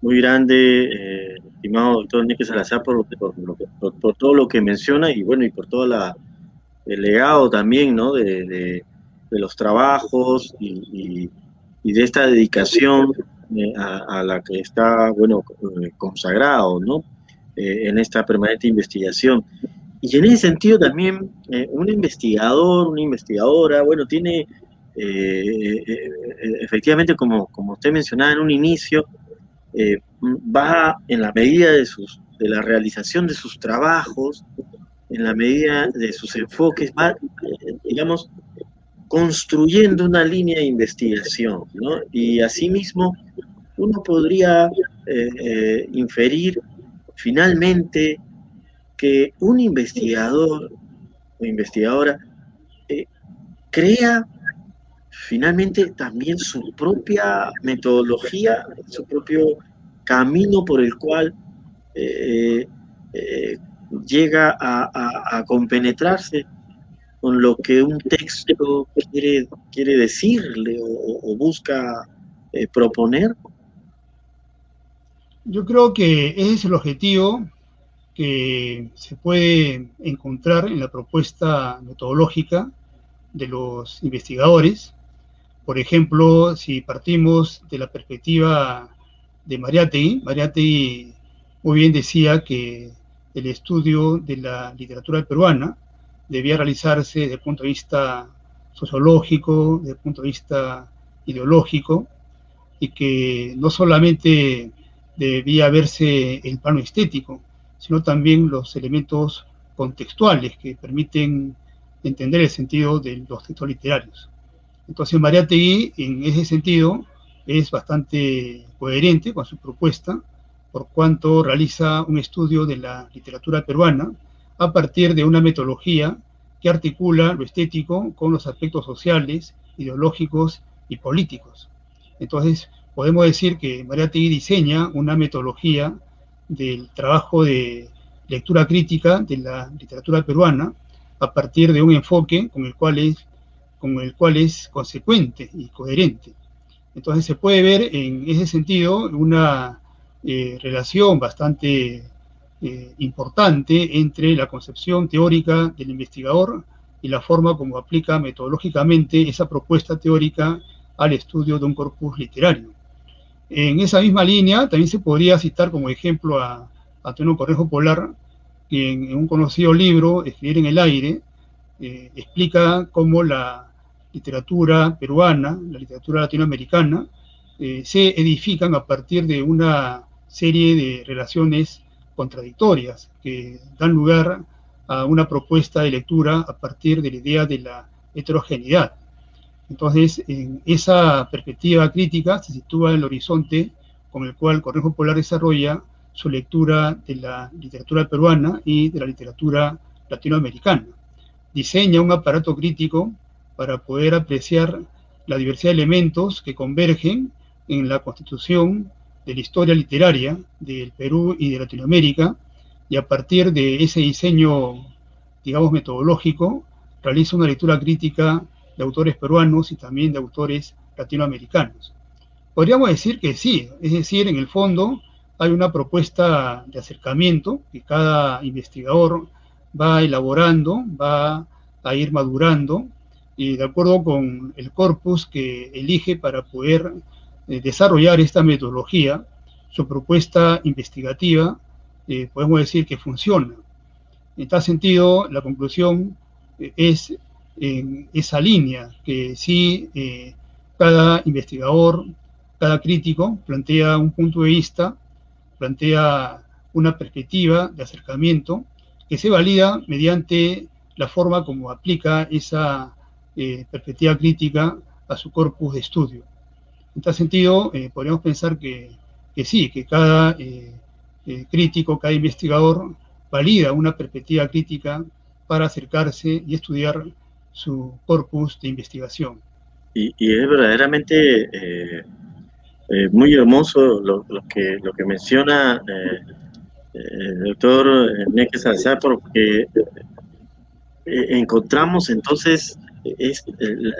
muy grande. Eh, estimado doctor Enrique Salazar, por, por, todo lo que menciona y bueno, y por todo el legado también, ¿no? De, los trabajos y, de esta dedicación a, la que está, bueno, consagrado, ¿no? en esta permanente investigación. Y en ese sentido también un investigador, una investigadora, bueno, tiene efectivamente, como, como usted mencionaba en un inicio, va en la medida de, sus, de la realización de sus trabajos, en la medida de sus enfoques, va, digamos, construyendo una línea de investigación, ¿no? Y asimismo, uno podría eh, eh, inferir finalmente que un investigador o investigadora eh, crea finalmente también su propia metodología, su propio camino por el cual llega a, compenetrarse con lo que un texto quiere, quiere decirle o, busca eh, proponer? Yo creo que ese es el objetivo que se puede encontrar en la propuesta metodológica de los investigadores. Por ejemplo, si partimos de la perspectiva de Mariátegui, Mariátegui muy bien decía que el estudio de la literatura peruana debía realizarse desde el punto de vista sociológico, desde el punto de vista ideológico, y que no solamente debía verse el plano estético, sino también los elementos contextuales que permiten entender el sentido de los textos literarios. Entonces Mariátegui, en ese sentido, es bastante coherente con su propuesta por cuanto realiza un estudio de la literatura peruana a partir de una metodología que articula lo estético con los aspectos sociales, ideológicos y políticos. Entonces, podemos decir que Mariátegui diseña una metodología del trabajo de lectura crítica de la literatura peruana a partir de un enfoque con el cual es, con el cual es consecuente y coherente. Entonces se puede ver en ese sentido una eh, relación bastante eh, importante entre la concepción teórica del investigador y la forma como aplica metodológicamente esa propuesta teórica al estudio de un corpus literario. En esa misma línea también se podría citar como ejemplo a Antonio Correjo Polar, que en, un conocido libro, Escribir en el aire, eh, explica cómo la literatura peruana, la literatura latinoamericana, se edifican a partir de una serie de relaciones contradictorias que dan lugar a una propuesta de lectura a partir de la idea de la heterogeneidad. Entonces, en esa perspectiva crítica se sitúa el horizonte con el cual Correjo Polar desarrolla su lectura de la literatura peruana y de la literatura latinoamericana. Diseña un aparato crítico para poder apreciar la diversidad de elementos que convergen en la constitución de la historia literaria del Perú y de Latinoamérica, y a partir de ese diseño, digamos, metodológico, realiza una lectura crítica de autores peruanos y también de autores latinoamericanos. Podríamos decir que sí, es decir, en el fondo hay una propuesta de acercamiento que cada investigador va elaborando, va a ir madurando, y de acuerdo con el corpus que elige para poder desarrollar esta metodología, su propuesta investigativa, eh, podemos decir que funciona. En tal sentido, la conclusión eh, es en esa línea, que si eh, cada investigador, cada crítico plantea un punto de vista, plantea una perspectiva de acercamiento que se valida mediante la forma como aplica esa perspectiva crítica a su corpus de estudio. En tal sentido, eh, podríamos pensar que, sí, que cada eh, eh, crítico, cada investigador valida una perspectiva crítica para acercarse y estudiar su corpus de investigación. Y, es verdaderamente muy hermoso lo, que, lo que menciona el doctor Enrique Salazar, porque encontramos entonces es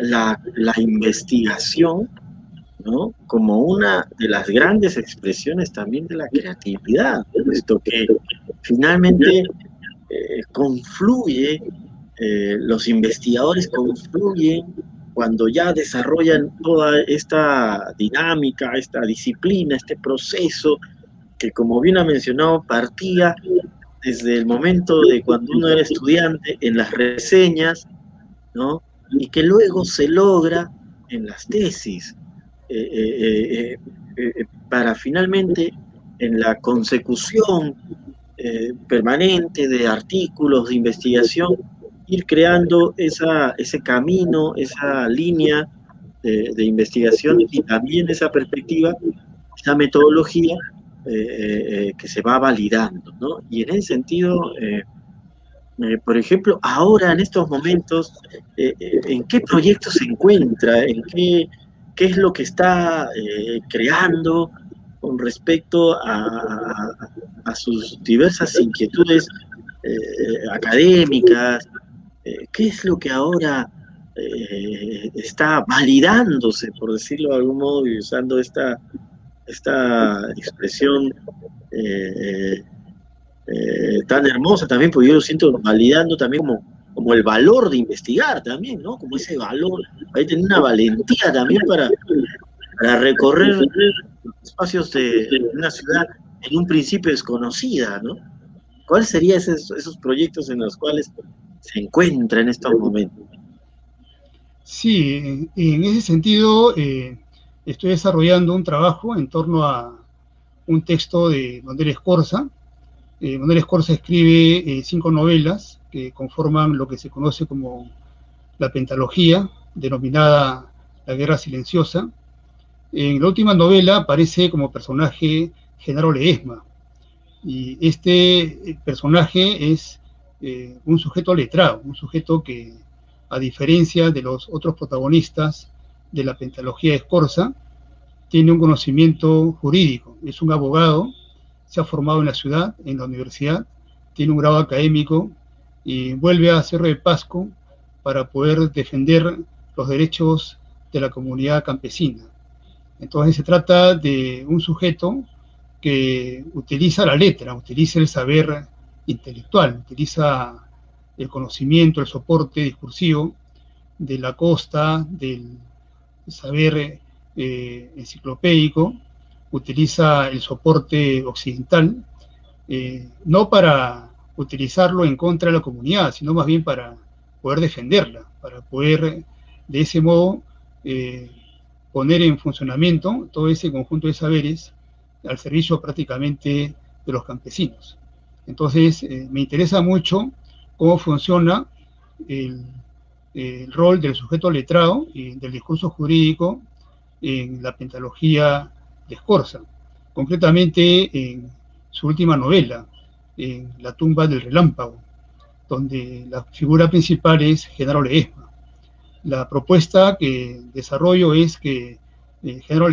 la, la investigación como una de las grandes expresiones también de la creatividad, puesto que finalmente eh, confluye, eh, los investigadores confluyen cuando ya desarrollan toda esta dinámica, esta disciplina, este proceso, que como bien ha mencionado, partía desde el momento de cuando uno era estudiante, en las reseñas, ¿no? Y que luego se logra en las tesis, eh, eh, eh, para finalmente en la consecución permanente de artículos de investigación, ir creando ese camino, esa línea de, de investigación y también esa perspectiva, esa metodología que se va validando, ¿no? Y en ese sentido, por ejemplo, ahora en estos momentos, ¿en qué proyecto se encuentra? ¿En qué, qué es lo que está creando con respecto a, sus diversas inquietudes académicas? ¿Qué es lo que ahora está validándose, por decirlo de algún modo, y usando esta esta expresión eh, eh, tan hermosa también, porque yo lo siento validando también como, como el valor de investigar también, ¿no? Como ese valor, hay que tener una valentía también para, para recorrer espacios de, una ciudad en un principio desconocida, ¿no? ¿Cuáles serían esos, esos proyectos en los cuales se encuentra en estos momentos? Sí, en ese sentido, eh, estoy desarrollando un trabajo en torno a un texto de Manuel Escorza. Eh, Manuel Escorza escribe eh, cinco novelas que conforman lo que se conoce como la pentalogía, denominada La Guerra Silenciosa. En la última novela aparece como personaje Genaro Leesma. Y este eh, personaje es eh, un sujeto letrado, un sujeto que, a diferencia de los otros protagonistas, de la pentalogía Escorza, tiene un conocimiento jurídico, es un abogado, se ha formado en la ciudad, en la universidad, tiene un grado académico y vuelve a Cerro de Pasco para poder defender los derechos de la comunidad campesina. Entonces se trata de un sujeto que utiliza la letra, utiliza el saber intelectual, utiliza el conocimiento, el soporte discursivo de la costa, del saber eh, enciclopédico, utiliza el soporte occidental, eh, no para utilizarlo en contra de la comunidad, sino más bien para poder defenderla, para poder de ese modo eh, poner en funcionamiento todo ese conjunto de saberes al servicio prácticamente de los campesinos. Entonces, me interesa mucho cómo funciona el el rol del sujeto letrado y del discurso jurídico en la pentalogía de Escorza, concretamente en su última novela, en La tumba del relámpago, donde la figura principal es Genaro Leesma. La propuesta que desarrollo es que eh, Genaro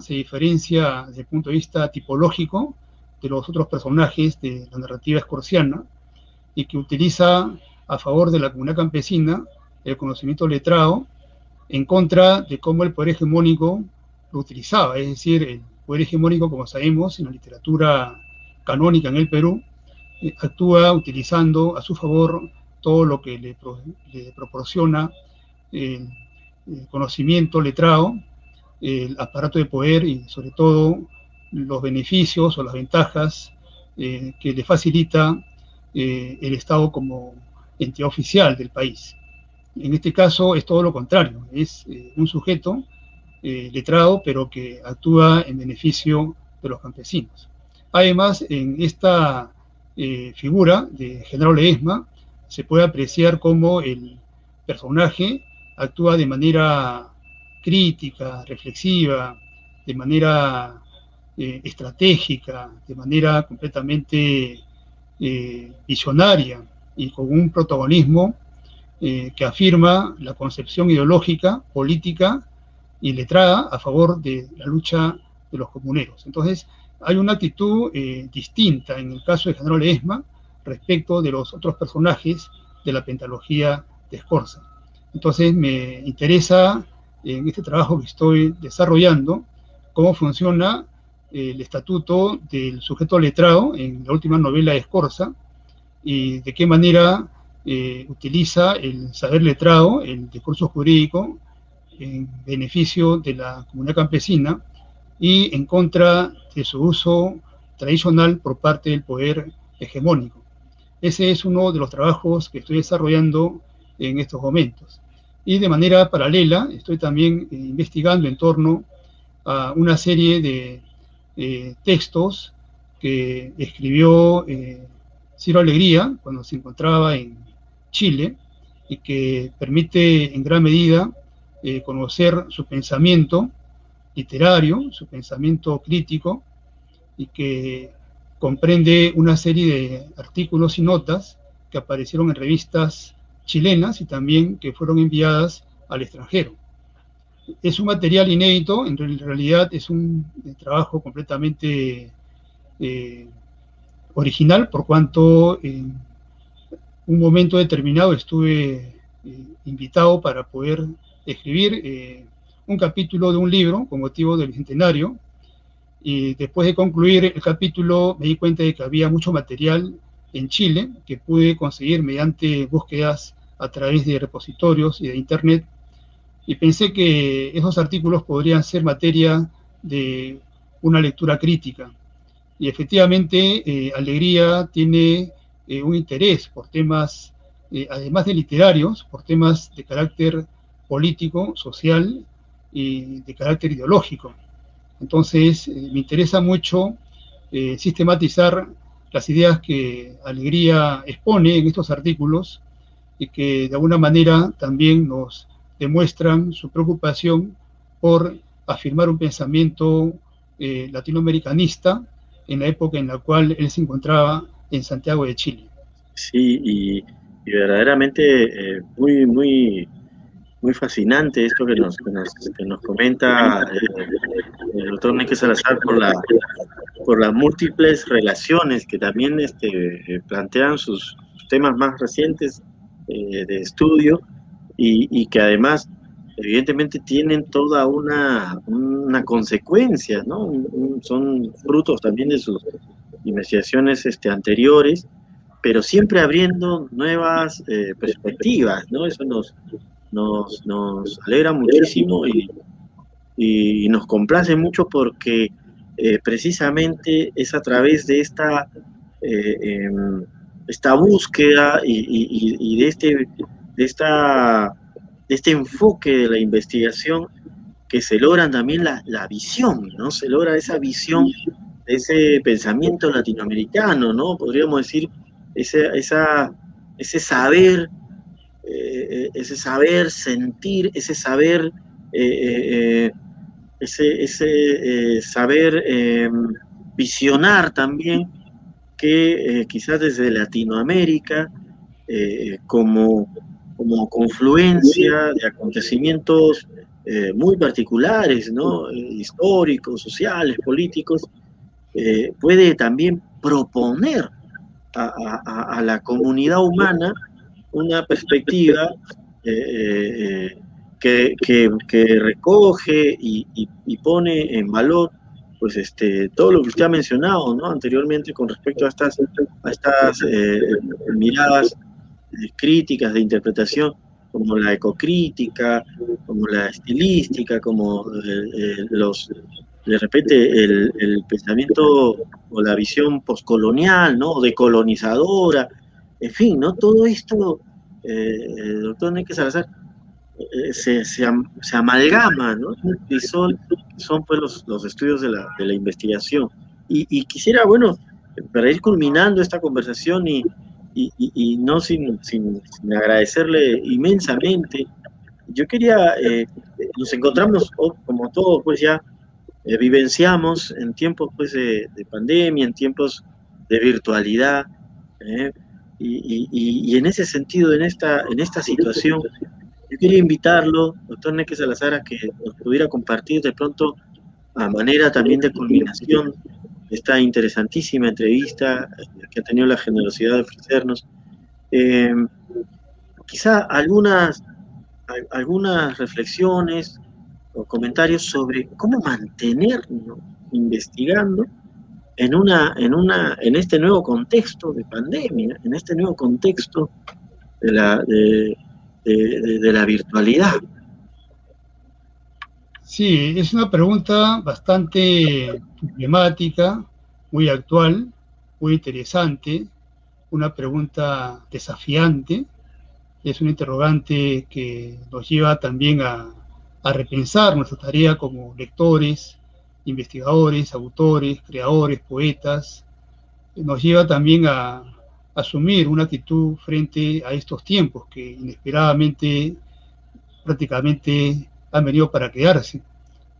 se diferencia desde el punto de vista tipológico de los otros personajes de la narrativa escorciana y que utiliza a favor de la comunidad campesina el conocimiento letrado en contra de cómo el poder hegemónico lo utilizaba. Es decir, el poder hegemónico, como sabemos, en la literatura canónica en el Perú, actúa utilizando a su favor todo lo que le, proporciona el, conocimiento letrado, el aparato de poder y sobre todo los beneficios o las ventajas eh, que le facilita eh, el Estado como entidad oficial del país. En este caso es todo lo contrario, es eh, un sujeto eh, letrado, pero que actúa en beneficio de los campesinos. Además, en esta eh, figura de General Leesma se puede apreciar cómo el personaje actúa de manera crítica, reflexiva, de manera estratégica, de manera completamente visionaria y con un protagonismo eh, que afirma la concepción ideológica, política y letrada a favor de la lucha de los comuneros. Entonces, hay una actitud eh, distinta en el caso de General Esma respecto de los otros personajes de la pentalogía de Escorza. Entonces, me interesa en este trabajo que estoy desarrollando cómo funciona el estatuto del sujeto letrado en la última novela de Escorza y de qué manera eh, utiliza el saber letrado, el discurso jurídico, en beneficio de la comunidad campesina y en contra de su uso tradicional por parte del poder hegemónico. Ese es uno de los trabajos que estoy desarrollando en estos momentos. Y de manera paralela estoy también eh, investigando en torno a una serie de eh, textos que escribió eh, Ciro Alegría cuando se encontraba en Chile y que permite en gran medida conocer su pensamiento literario, su pensamiento crítico y que comprende una serie de artículos y notas que aparecieron en revistas chilenas y también que fueron enviadas al extranjero. Es un material inédito, en realidad es un eh, trabajo completamente eh, original, por cuanto en un momento determinado estuve eh, invitado para poder escribir un capítulo de un libro con motivo del centenario y después de concluir el capítulo me di cuenta de que había mucho material en Chile que pude conseguir mediante búsquedas a través de repositorios y de internet y pensé que esos artículos podrían ser materia de una lectura crítica. Y efectivamente, eh, Alegría tiene eh, un interés por temas, eh, además de literarios, por temas de carácter político, social y de carácter ideológico. Entonces, eh, me interesa mucho eh, sistematizar las ideas que Alegría expone en estos artículos y que de alguna manera también nos demuestran su preocupación por afirmar un pensamiento eh, latinoamericanista en la época en la cual él se encontraba en Santiago de Chile. Sí, y, verdaderamente muy, muy muy fascinante esto que nos, que nos, comenta eh, el doctor Neque Salazar por, la, por las múltiples relaciones que también este, plantean sus temas más recientes eh, de estudio y, que además evidentemente tienen toda una, una consecuencia, ¿no? son frutos también de sus investigaciones este, anteriores, pero siempre abriendo nuevas eh, perspectivas, ¿no? Eso nos, nos, nos alegra muchísimo y, y, nos complace mucho porque eh, precisamente es a través de esta, eh, em, esta búsqueda y, y, de, este, de, esta, de este enfoque de la investigación que se logra también la, la, visión, ¿no? Se logra esa visión ese pensamiento latinoamericano, ¿no? Podríamos decir, ese, esa, ese saber eh, ese saber sentir, ese saber, eh, eh, ese, ese saber em, visionar también que quizás desde Latinoamérica, como, como confluencia de acontecimientos muy particulares, ¿no? históricos, sociales, políticos, puede también proponer a la comunidad humana una perspectiva eh, eh, que, recoge y, pone en valor pues este todo lo que usted ha mencionado ¿no? anteriormente con respecto a estas, a estas eh, miradas críticas de interpretación como la ecocrítica, como la estilística, como los de repente el, el, pensamiento o la visión postcolonial, ¿no? decolonizadora, en fin, ¿no? Todo esto, eh, doctor Neque Salazar, eh, se, amalgama, ¿no? Y son, pues los, estudios de la, de la investigación. Y, quisiera, bueno, para ir culminando esta conversación y, y, no sin, sin, agradecerle inmensamente, yo quería, eh, nos encontramos, como todos, pues ya vivenciamos en tiempos pues de, de, pandemia, en tiempos de virtualidad, y, en ese sentido, en esta, en esta situación, yo quería invitarlo, doctor Neque Salazar, a que nos pudiera compartir de pronto, a manera también de culminación, esta interesantísima entrevista que ha tenido la generosidad de ofrecernos. Eh, quizá algunas, algunas reflexiones o comentarios sobre cómo mantenernos investigando en, una, en, una, en este nuevo contexto de pandemia, en este nuevo contexto de la, de, la virtualidad. Sí, es una pregunta bastante problemática, muy actual, muy interesante, una pregunta desafiante, es un interrogante que nos lleva también a, a repensar nuestra tarea como lectores, investigadores, autores, creadores, poetas, nos lleva también a, asumir una actitud frente a estos tiempos que inesperadamente prácticamente han venido para quedarse.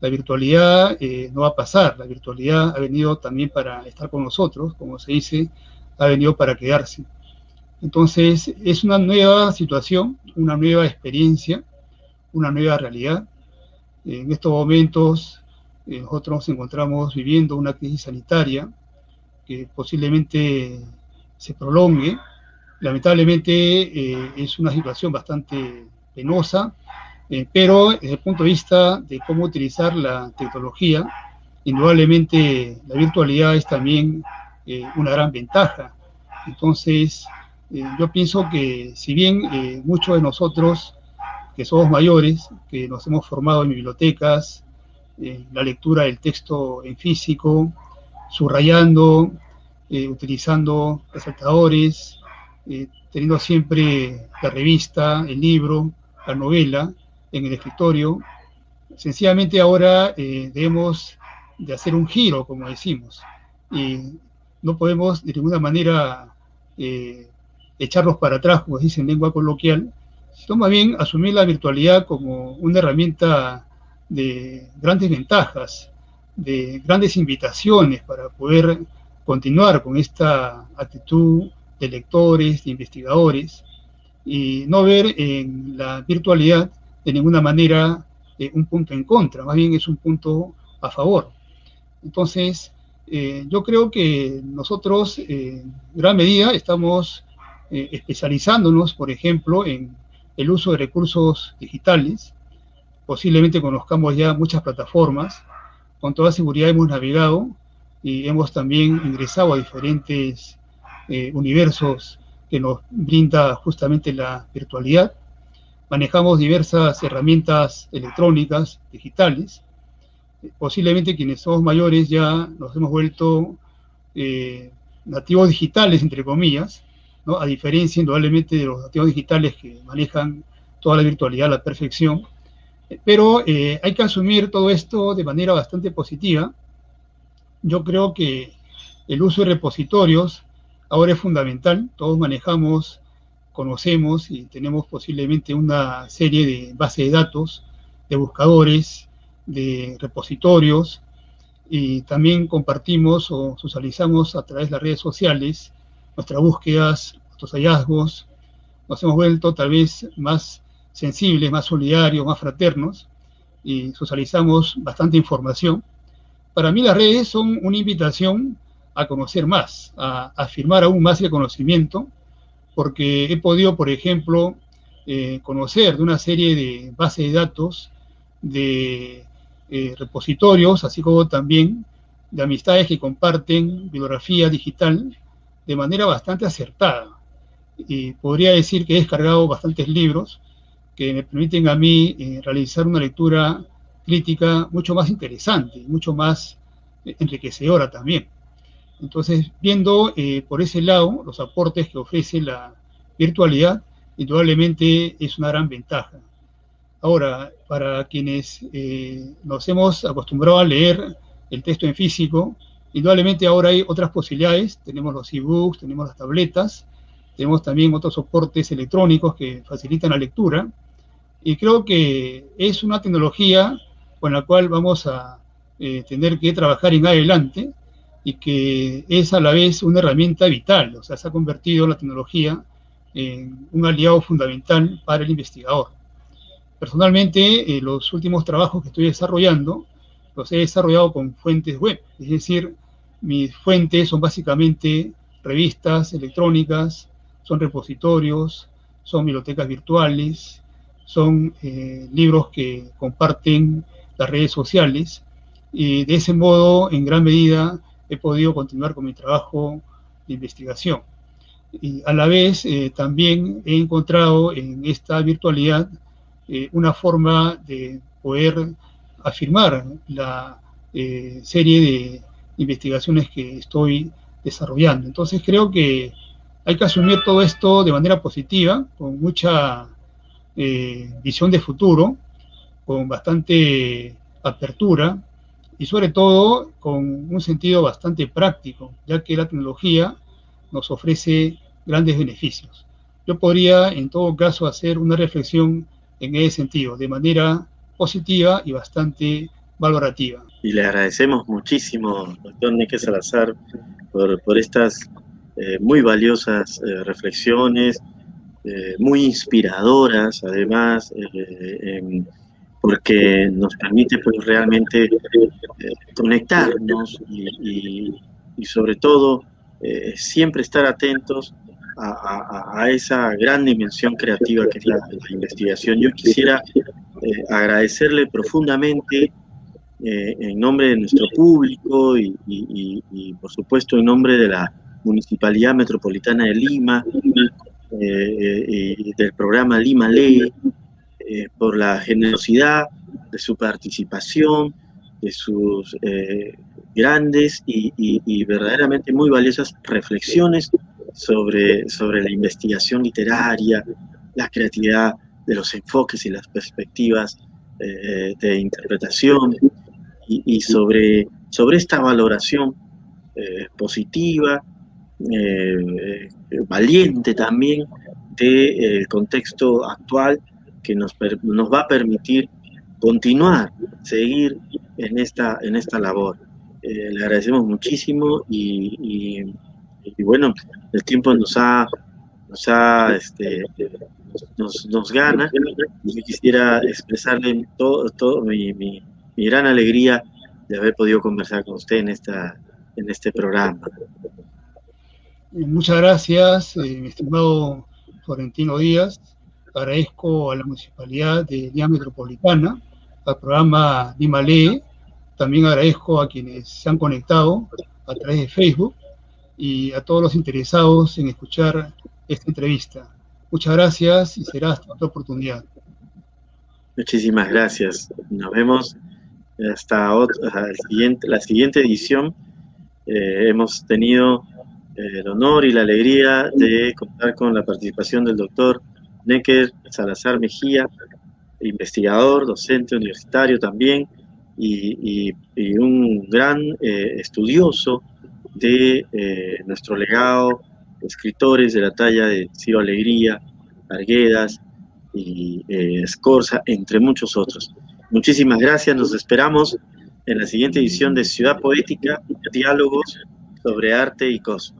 La virtualidad eh, no va a pasar, la virtualidad ha venido también para estar con nosotros, como se dice, ha venido para quedarse. Entonces, es una nueva situación, una nueva experiencia, una nueva realidad. En estos momentos, eh, nosotros nos encontramos viviendo una crisis sanitaria que posiblemente se prolongue. Lamentablemente eh, es una situación bastante penosa, eh, pero desde el punto de vista de cómo utilizar la tecnología, indudablemente la virtualidad es también eh, una gran ventaja. Entonces, yo pienso que si bien muchos de nosotros que somos mayores, que nos hemos formado en bibliotecas, la lectura del texto en físico, subrayando, eh, utilizando resaltadores, eh, teniendo siempre la revista, el libro, la novela en el escritorio. Sencillamente ahora eh, debemos de hacer un giro, como decimos, y no podemos de ninguna manera echarlos para atrás, como se dice en lengua coloquial, sino más bien asumir la virtualidad como una herramienta de grandes ventajas, de grandes invitaciones para poder continuar con esta actitud de lectores, de investigadores, y no ver en la virtualidad de ninguna manera eh, un punto en contra, más bien es un punto a favor. Entonces, eh, yo creo que nosotros eh, en gran medida estamos especializándonos, por ejemplo, en el uso de recursos digitales. Posiblemente conozcamos ya muchas plataformas. Con toda seguridad hemos navegado y hemos también ingresado a diferentes eh, universos que nos brinda justamente la virtualidad. Manejamos diversas herramientas electrónicas, digitales. Posiblemente quienes somos mayores ya nos hemos vuelto eh, nativos digitales, entre comillas, ¿no? a diferencia indudablemente de los nativos digitales que manejan toda la virtualidad a la perfección. Pero eh, hay que asumir todo esto de manera bastante positiva yo creo que el uso de repositorios ahora es fundamental. Todos manejamos, conocemos y tenemos posiblemente una serie de bases de datos, de buscadores, de repositorios y también compartimos o socializamos a través de las redes sociales nuestras búsquedas, nuestros hallazgos. Nos hemos vuelto tal vez más sensibles, más solidarios, más fraternos y socializamos bastante información para mí las redes son una invitación a conocer más, a afirmar aún más el conocimiento, porque he podido, por ejemplo, eh, conocer de una serie de bases de datos, de eh, repositorios, así como también de amistades que comparten bibliografía digital de manera bastante acertada. Y podría decir que he descargado bastantes libros que me permiten a mí eh, realizar una lectura crítica mucho más interesante, mucho más enriquecedora también. Entonces, viendo eh, por ese lado los aportes que ofrece la virtualidad, indudablemente es una gran ventaja. Ahora, para quienes eh, nos hemos acostumbrado a leer el texto en físico, indudablemente ahora hay otras posibilidades. Tenemos los e-books, tenemos las tabletas, tenemos también otros soportes electrónicos que facilitan la lectura. Y creo que es una tecnología con la cual vamos a eh, tener que trabajar en adelante y que es a la vez una herramienta vital, o sea, se ha convertido la tecnología en un aliado fundamental para el investigador. Personalmente, eh, los últimos trabajos que estoy desarrollando los he desarrollado con fuentes web, es decir, mis fuentes son básicamente revistas electrónicas, son repositorios, son bibliotecas virtuales, son eh, libros que comparten las redes sociales y de ese modo, en gran medida, he podido continuar con mi trabajo de investigación. Y a la vez, eh, también he encontrado en esta virtualidad eh, una forma de poder afirmar la serie de investigaciones que estoy desarrollando. Entonces creo que hay que asumir todo esto de manera positiva, con mucha eh, visión de futuro, con bastante apertura y sobre todo con un sentido bastante práctico, ya que la tecnología nos ofrece grandes beneficios. Yo podría en todo caso hacer una reflexión en ese sentido, de manera positiva y bastante valorativa. Y le agradecemos muchísimo, doctor Neke Salazar, por, estas eh, muy valiosas eh, reflexiones, eh, muy inspiradoras, además, porque nos permite pues, realmente conectarnos y, sobre todo siempre estar atentos a, esa gran dimensión creativa que es la, investigación. Yo quisiera agradecerle profundamente eh, en nombre de nuestro público y, por supuesto en nombre de la Municipalidad Metropolitana de Lima eh, y del programa Lima Ley, eh, por la generosidad de su participación, de sus grandes y, verdaderamente muy valiosas reflexiones sobre, sobre la investigación literaria, la creatividad de los enfoques y las perspectivas de interpretación y, sobre, sobre esta valoración eh, positiva, eh, valiente también del contexto actual que nos, nos va a permitir continuar, seguir en esta, en esta labor. Eh, le agradecemos muchísimo y, bueno, el tiempo nos ha, nos ha este, nos, nos gana. Yo quisiera expresarle todo, todo mi, mi gran alegría de haber podido conversar con usted en, esta, en este programa. Eh, muchas gracias, eh, mi estimado Florentino Díaz. Agradezco a la Municipalidad de Lima Metropolitana, al programa Lima Lee. También agradezco a quienes se han conectado a través de Facebook y a todos los interesados en escuchar esta entrevista. Muchas gracias y será hasta otra oportunidad. Muchísimas gracias. Nos vemos hasta la siguiente edición. Eh, hemos tenido el honor y la alegría de contar con la participación del doctor Necker Salazar Mejía, investigador, docente universitario también, y, un gran eh, estudioso de nuestro legado, escritores de la talla de Ciro Alegría, Arguedas y Escorza, entre muchos otros. Muchísimas gracias, nos esperamos en la siguiente edición de Ciudad Poética, Diálogos sobre Arte y Cosmos.